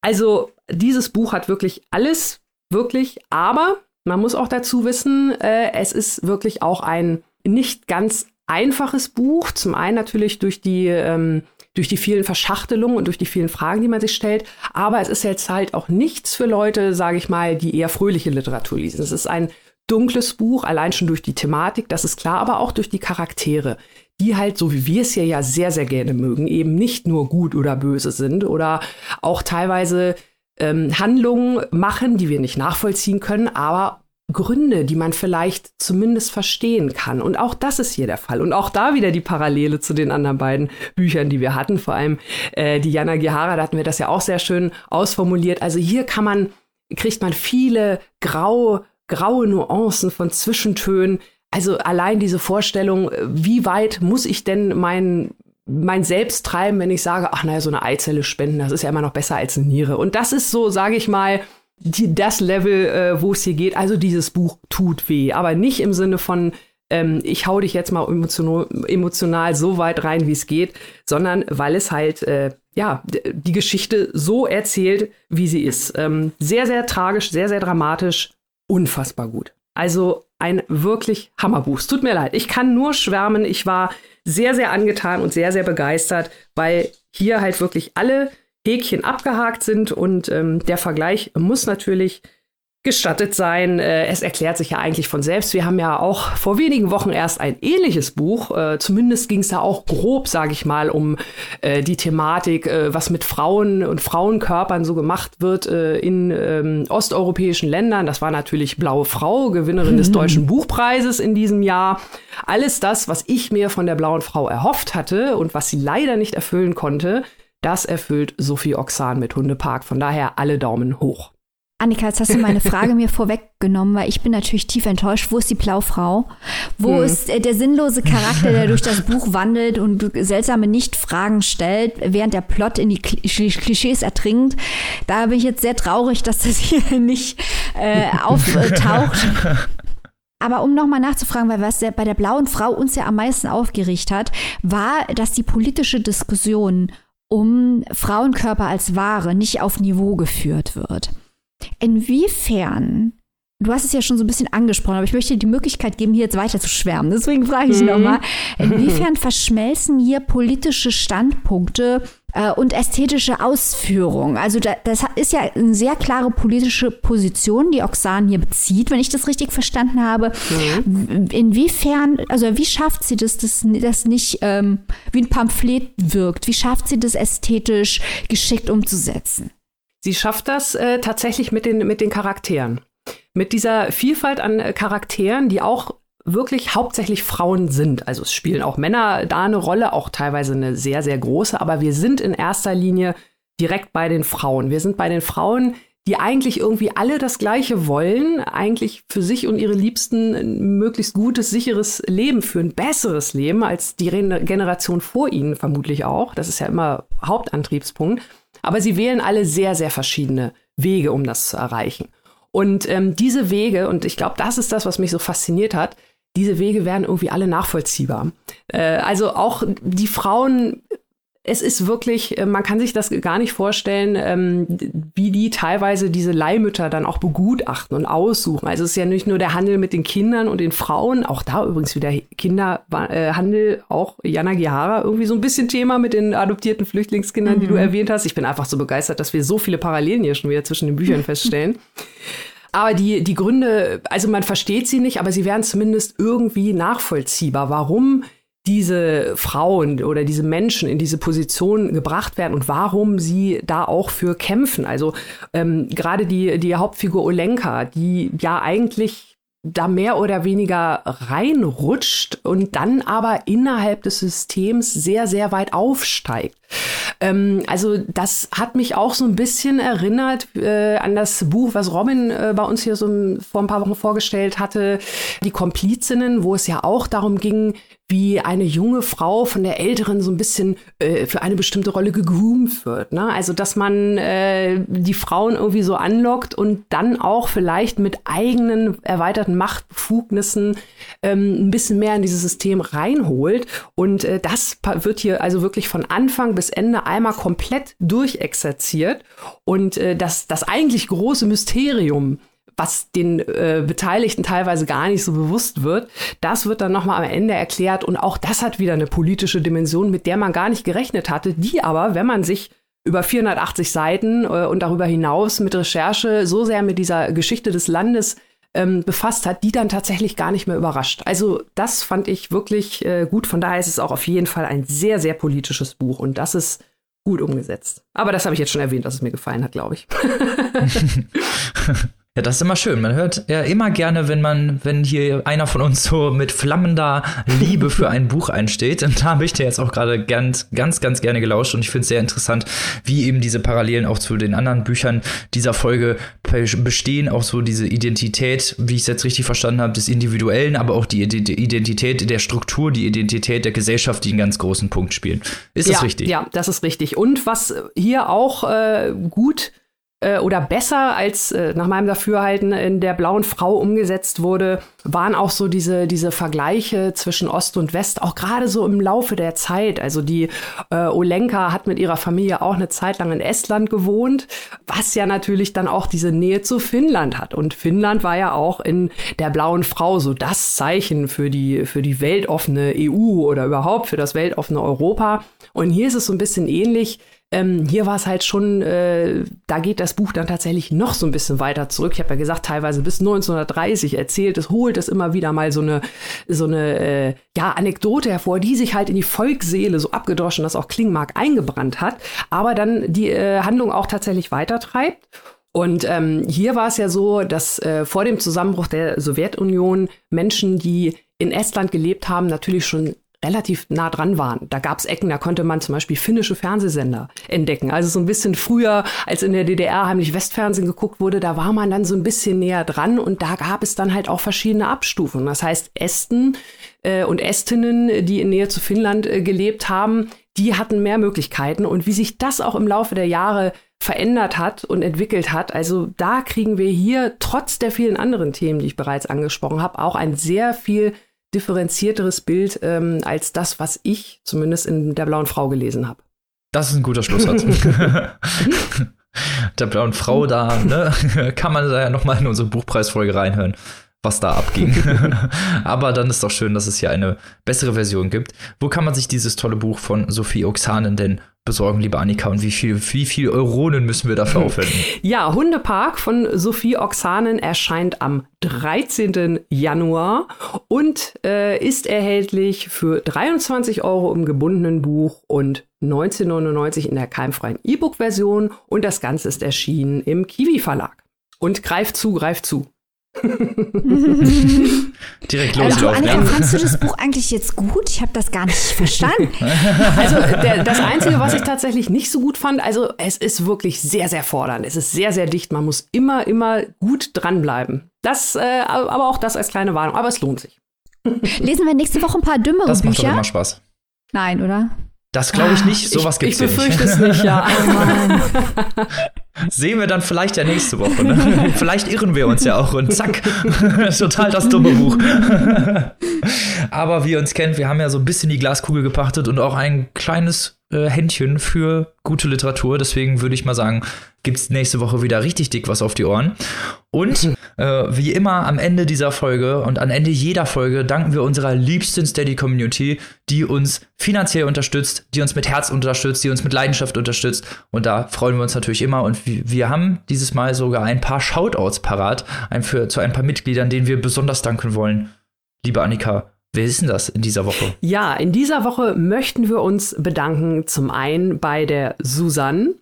Also dieses Buch hat wirklich alles, wirklich, aber man muss auch dazu wissen, äh, es ist wirklich auch ein nicht ganz einfaches Buch. Zum einen natürlich durch die, ähm, durch die vielen Verschachtelungen und durch die vielen Fragen, die man sich stellt. Aber es ist jetzt halt auch nichts für Leute, sage ich mal, die eher fröhliche Literatur lesen. Es ist ein dunkles Buch, allein schon durch die Thematik, das ist klar, aber auch durch die Charaktere, die halt, so wie wir es hier ja sehr, sehr gerne mögen, eben nicht nur gut oder böse sind oder auch teilweise ähm, Handlungen machen, die wir nicht nachvollziehen können, aber Gründe, die man vielleicht zumindest verstehen kann. Und auch das ist hier der Fall. Und auch da wieder die Parallele zu den anderen beiden Büchern, die wir hatten. Vor allem äh, die Jana Gihara, da hatten wir das ja auch sehr schön ausformuliert. Also hier kann man, kriegt man viele grau, graue Nuancen von Zwischentönen. Also allein diese Vorstellung, wie weit muss ich denn mein mein Selbst treiben, wenn ich sage, ach naja, so eine Eizelle spenden, das ist ja immer noch besser als eine Niere. Und das ist so, sage ich mal, die, das Level, äh, wo es hier geht. Also dieses Buch tut weh, aber nicht im Sinne von, ähm, ich hau dich jetzt mal emotional, emotional so weit rein, wie es geht, sondern weil es halt, äh, ja, die Geschichte so erzählt, wie sie ist. Ähm, sehr, sehr tragisch, sehr, sehr dramatisch, unfassbar gut. Also ein wirklich Hammerbuch. Es tut mir leid. Ich kann nur schwärmen. Ich war sehr, sehr angetan und sehr, sehr begeistert, weil hier halt wirklich alle Häkchen abgehakt sind und ähm, der Vergleich muss natürlich gestattet sein. Äh, es erklärt sich ja eigentlich von selbst. Wir haben ja auch vor wenigen Wochen erst ein ähnliches Buch. Äh, zumindest ging es da auch grob, sage ich mal, um äh, die Thematik, was mit Frauen und Frauenkörpern so gemacht wird in ähm, osteuropäischen Ländern. Das war natürlich Blaue Frau, Gewinnerin des Deutschen Buchpreises in diesem Jahr. Alles das, was ich mir von der Blauen Frau erhofft hatte und was sie leider nicht erfüllen konnte, das erfüllt Sophie Oxan mit Hundepark. Von daher alle Daumen hoch. Annika, jetzt hast du meine Frage mir vorweggenommen, weil ich bin natürlich tief enttäuscht. Wo ist die Blaufrau? Wo hm. ist äh, der sinnlose Charakter, der durch das Buch wandelt und seltsame Nicht-Fragen stellt, während der Plot in die Klischees ertrinkt? Da bin ich jetzt sehr traurig, dass das hier nicht äh, auftaucht. Aber um nochmal nachzufragen, weil was bei der blauen Frau uns ja am meisten aufgeregt hat, war, dass die politische Diskussion um Frauenkörper als Ware nicht auf Niveau geführt wird. Inwiefern, du hast es ja schon so ein bisschen angesprochen, aber ich möchte dir die Möglichkeit geben, hier jetzt weiter zu schwärmen. Deswegen frage ich mhm. nochmal, inwiefern verschmelzen hier politische Standpunkte äh, und ästhetische Ausführungen? Also da, das ist ja eine sehr klare politische Position, die Oxan hier bezieht, wenn ich das richtig verstanden habe. Mhm. Inwiefern, also wie schafft sie das, dass das nicht ähm, wie ein Pamphlet wirkt? Wie schafft sie das ästhetisch geschickt umzusetzen? Sie schafft das äh, tatsächlich mit den, mit den Charakteren. Mit dieser Vielfalt an äh, Charakteren, die auch wirklich hauptsächlich Frauen sind. Also es spielen auch Männer da eine Rolle, auch teilweise eine sehr, sehr große, aber wir sind in erster Linie direkt bei den Frauen. Wir sind bei den Frauen, die eigentlich irgendwie alle das Gleiche wollen, eigentlich für sich und ihre Liebsten ein möglichst gutes, sicheres Leben führen, besseres Leben als die Generation vor ihnen vermutlich auch. Das ist ja immer Hauptantriebspunkt. Aber sie wählen alle sehr, sehr verschiedene Wege, um das zu erreichen. Und ähm, diese Wege, und ich glaube, das ist das, was mich so fasziniert hat, diese Wege werden irgendwie alle nachvollziehbar. Äh, also auch die Frauen es ist wirklich, äh, man kann sich das gar nicht vorstellen, ähm, wie die teilweise diese Leihmütter dann auch begutachten und aussuchen. Also es ist ja nicht nur der Handel mit den Kindern und den Frauen, auch da übrigens wieder Kinderhandel, auch Jana Gihara irgendwie so ein bisschen Thema mit den adoptierten Flüchtlingskindern, mhm. die du mhm. erwähnt hast. Ich bin einfach so begeistert, dass wir so viele Parallelen hier schon wieder zwischen den Büchern feststellen. Aber die, die Gründe, also man versteht sie nicht, aber sie werden zumindest irgendwie nachvollziehbar, warum diese Frauen oder diese Menschen in diese Position gebracht werden und warum sie da auch für kämpfen. Also ähm, gerade die, die Hauptfigur Olenka, die ja eigentlich da mehr oder weniger reinrutscht und dann aber innerhalb des Systems sehr, sehr weit aufsteigt. Ähm, also das hat mich auch so ein bisschen erinnert äh, an das Buch, was Robin äh, bei uns hier so vor ein paar Wochen vorgestellt hatte, Die Komplizinnen, wo es ja auch darum ging, wie eine junge Frau von der älteren so ein bisschen äh, für eine bestimmte Rolle gegroomt wird. Ne? Also dass man äh, die Frauen irgendwie so anlockt und dann auch vielleicht mit eigenen erweiterten Machtbefugnissen ähm, ein bisschen mehr in dieses System reinholt. Und äh, das wird hier also wirklich von Anfang bis Ende einmal komplett durchexerziert. Und äh, das, das eigentlich große Mysterium was den äh, Beteiligten teilweise gar nicht so bewusst wird. Das wird dann nochmal am Ende erklärt und auch das hat wieder eine politische Dimension, mit der man gar nicht gerechnet hatte, die aber, wenn man sich über 480 Seiten äh, und darüber hinaus mit Recherche so sehr mit dieser Geschichte des Landes ähm, befasst hat, die dann tatsächlich gar nicht mehr überrascht. Also das fand ich wirklich äh, gut. Von daher ist es auch auf jeden Fall ein sehr, sehr politisches Buch und das ist gut umgesetzt. Aber das habe ich jetzt schon erwähnt, dass es mir gefallen hat, glaube ich. Ja, das ist immer schön. Man hört ja immer gerne, wenn man, wenn hier einer von uns so mit flammender Liebe für ein Buch einsteht. Und da habe ich dir jetzt auch gerade ganz, ganz, ganz gerne gelauscht. Und ich finde es sehr interessant, wie eben diese Parallelen auch zu den anderen Büchern dieser Folge bestehen. Auch so diese Identität, wie ich es jetzt richtig verstanden habe, des Individuellen, aber auch die Identität der Struktur, die Identität der Gesellschaft, die einen ganz großen Punkt spielen. Ist ja, das richtig? Ja, das ist richtig. Und was hier auch äh, gut äh, oder besser als äh, nach meinem Dafürhalten in der blauen Frau umgesetzt wurde, waren auch so diese, diese Vergleiche zwischen Ost und West, auch gerade so im Laufe der Zeit. Also die äh, Olenka hat mit ihrer Familie auch eine Zeit lang in Estland gewohnt, was ja natürlich dann auch diese Nähe zu Finnland hat. Und Finnland war ja auch in der blauen Frau so das Zeichen für die, für die weltoffene EU oder überhaupt für das weltoffene Europa. Und hier ist es so ein bisschen ähnlich Ähm, hier war es halt schon, äh, da geht das Buch dann tatsächlich noch so ein bisschen weiter zurück. Ich habe ja gesagt, teilweise bis 1930 erzählt es, holt es immer wieder mal so eine, so eine äh, ja, Anekdote hervor, die sich halt in die Volksseele, so abgedroschen das auch klingen mag, eingebrannt hat, aber dann die äh, Handlung auch tatsächlich weitertreibt. Und ähm, hier war es ja so, dass äh, vor dem Zusammenbruch der Sowjetunion Menschen, die in Estland gelebt haben, natürlich schon relativ nah dran waren. Da gab es Ecken, da konnte man zum Beispiel finnische Fernsehsender entdecken. Also so ein bisschen früher, als in der DDR heimlich Westfernsehen geguckt wurde, da war man dann so ein bisschen näher dran und da gab es dann halt auch verschiedene Abstufungen. Das heißt, Esten äh, und Estinnen, die in Nähe zu Finnland äh, gelebt haben, die hatten mehr Möglichkeiten. Und wie sich das auch im Laufe der Jahre verändert hat und entwickelt hat. Also da kriegen wir hier trotz der vielen anderen Themen, die ich bereits angesprochen habe, auch ein sehr viel differenzierteres Bild ähm, als das, was ich zumindest in der blauen Frau gelesen habe. Das ist ein guter Schlusssatz. der blauen Frau da, ne, kann man da ja nochmal in unsere Buchpreisfolge reinhören, was da abging. Aber dann ist doch schön, dass es hier eine bessere Version gibt. Wo kann man sich dieses tolle Buch von Sophie Oxanen denn besorgen, liebe Annika? Und wie viel, wie viel Euronen müssen wir dafür aufwenden? Ja, Hundepark von Sophie Oxanen erscheint am 13. Januar und äh, ist erhältlich für 23 Euro im gebundenen Buch und 19,99 in der keimfreien E-Book-Version. Und das Ganze ist erschienen im Kiwi Verlag. Und greift zu, greift zu. Direkt loslaufen. Also, Annika, fandst du das Buch eigentlich jetzt gut? Ich habe das gar nicht verstanden. Also der, das Einzige, was ich tatsächlich nicht so gut fand, also es ist wirklich sehr, sehr fordernd. Es ist sehr, sehr dicht. Man muss immer, immer gut dranbleiben. Das, äh, aber auch das als kleine Warnung. Aber es lohnt sich. Lesen wir nächste Woche ein paar dümmere das macht Bücher? doch immer Spaß. Nein, oder? Das glaube ich nicht. Sowas ich, gibt's ich hier nicht. befürchte es nicht, ja. Oh. Sehen wir dann vielleicht ja nächste Woche. Ne? vielleicht irren wir uns ja auch und zack, total das dumme Buch. Aber wie ihr uns kennt, wir haben ja so ein bisschen die Glaskugel gepachtet und auch ein kleines äh, Händchen für gute Literatur. Deswegen würde ich mal sagen, gibt's nächste Woche wieder richtig dick was auf die Ohren. Und äh, wie immer am Ende dieser Folge und am Ende jeder Folge danken wir unserer liebsten Steady-Community, die uns finanziell unterstützt, die uns mit Herz unterstützt, die uns mit Leidenschaft unterstützt. Und da freuen wir uns natürlich immer. Und wir, wir haben dieses Mal sogar ein paar Shoutouts parat ein für, zu ein paar Mitgliedern, denen wir besonders danken wollen. Liebe Annika, wer ist denn das in dieser Woche? Ja, in dieser Woche möchten wir uns bedanken zum einen bei der Susanne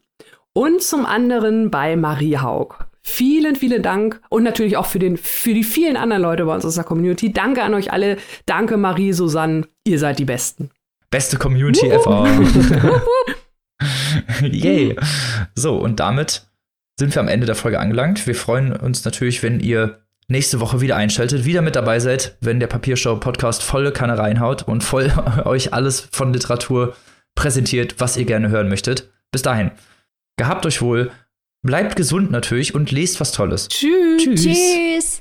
und zum anderen bei Marie Haug. Vielen, vielen Dank und natürlich auch für, den, für die vielen anderen Leute bei uns aus der Community. Danke an euch alle. Danke, Marie, Susanne. Ihr seid die Besten. Beste Community ever. Yay. So, und damit sind wir am Ende der Folge angelangt. Wir freuen uns natürlich, wenn ihr nächste Woche wieder einschaltet, wieder mit dabei seid, wenn der Papierschau Podcast volle Kanne reinhaut und voll euch alles von Literatur präsentiert, was ihr gerne hören möchtet. Bis dahin. Gehabt euch wohl, bleibt gesund natürlich und lest was Tolles. Tschüss. Tschüss. Tschüss.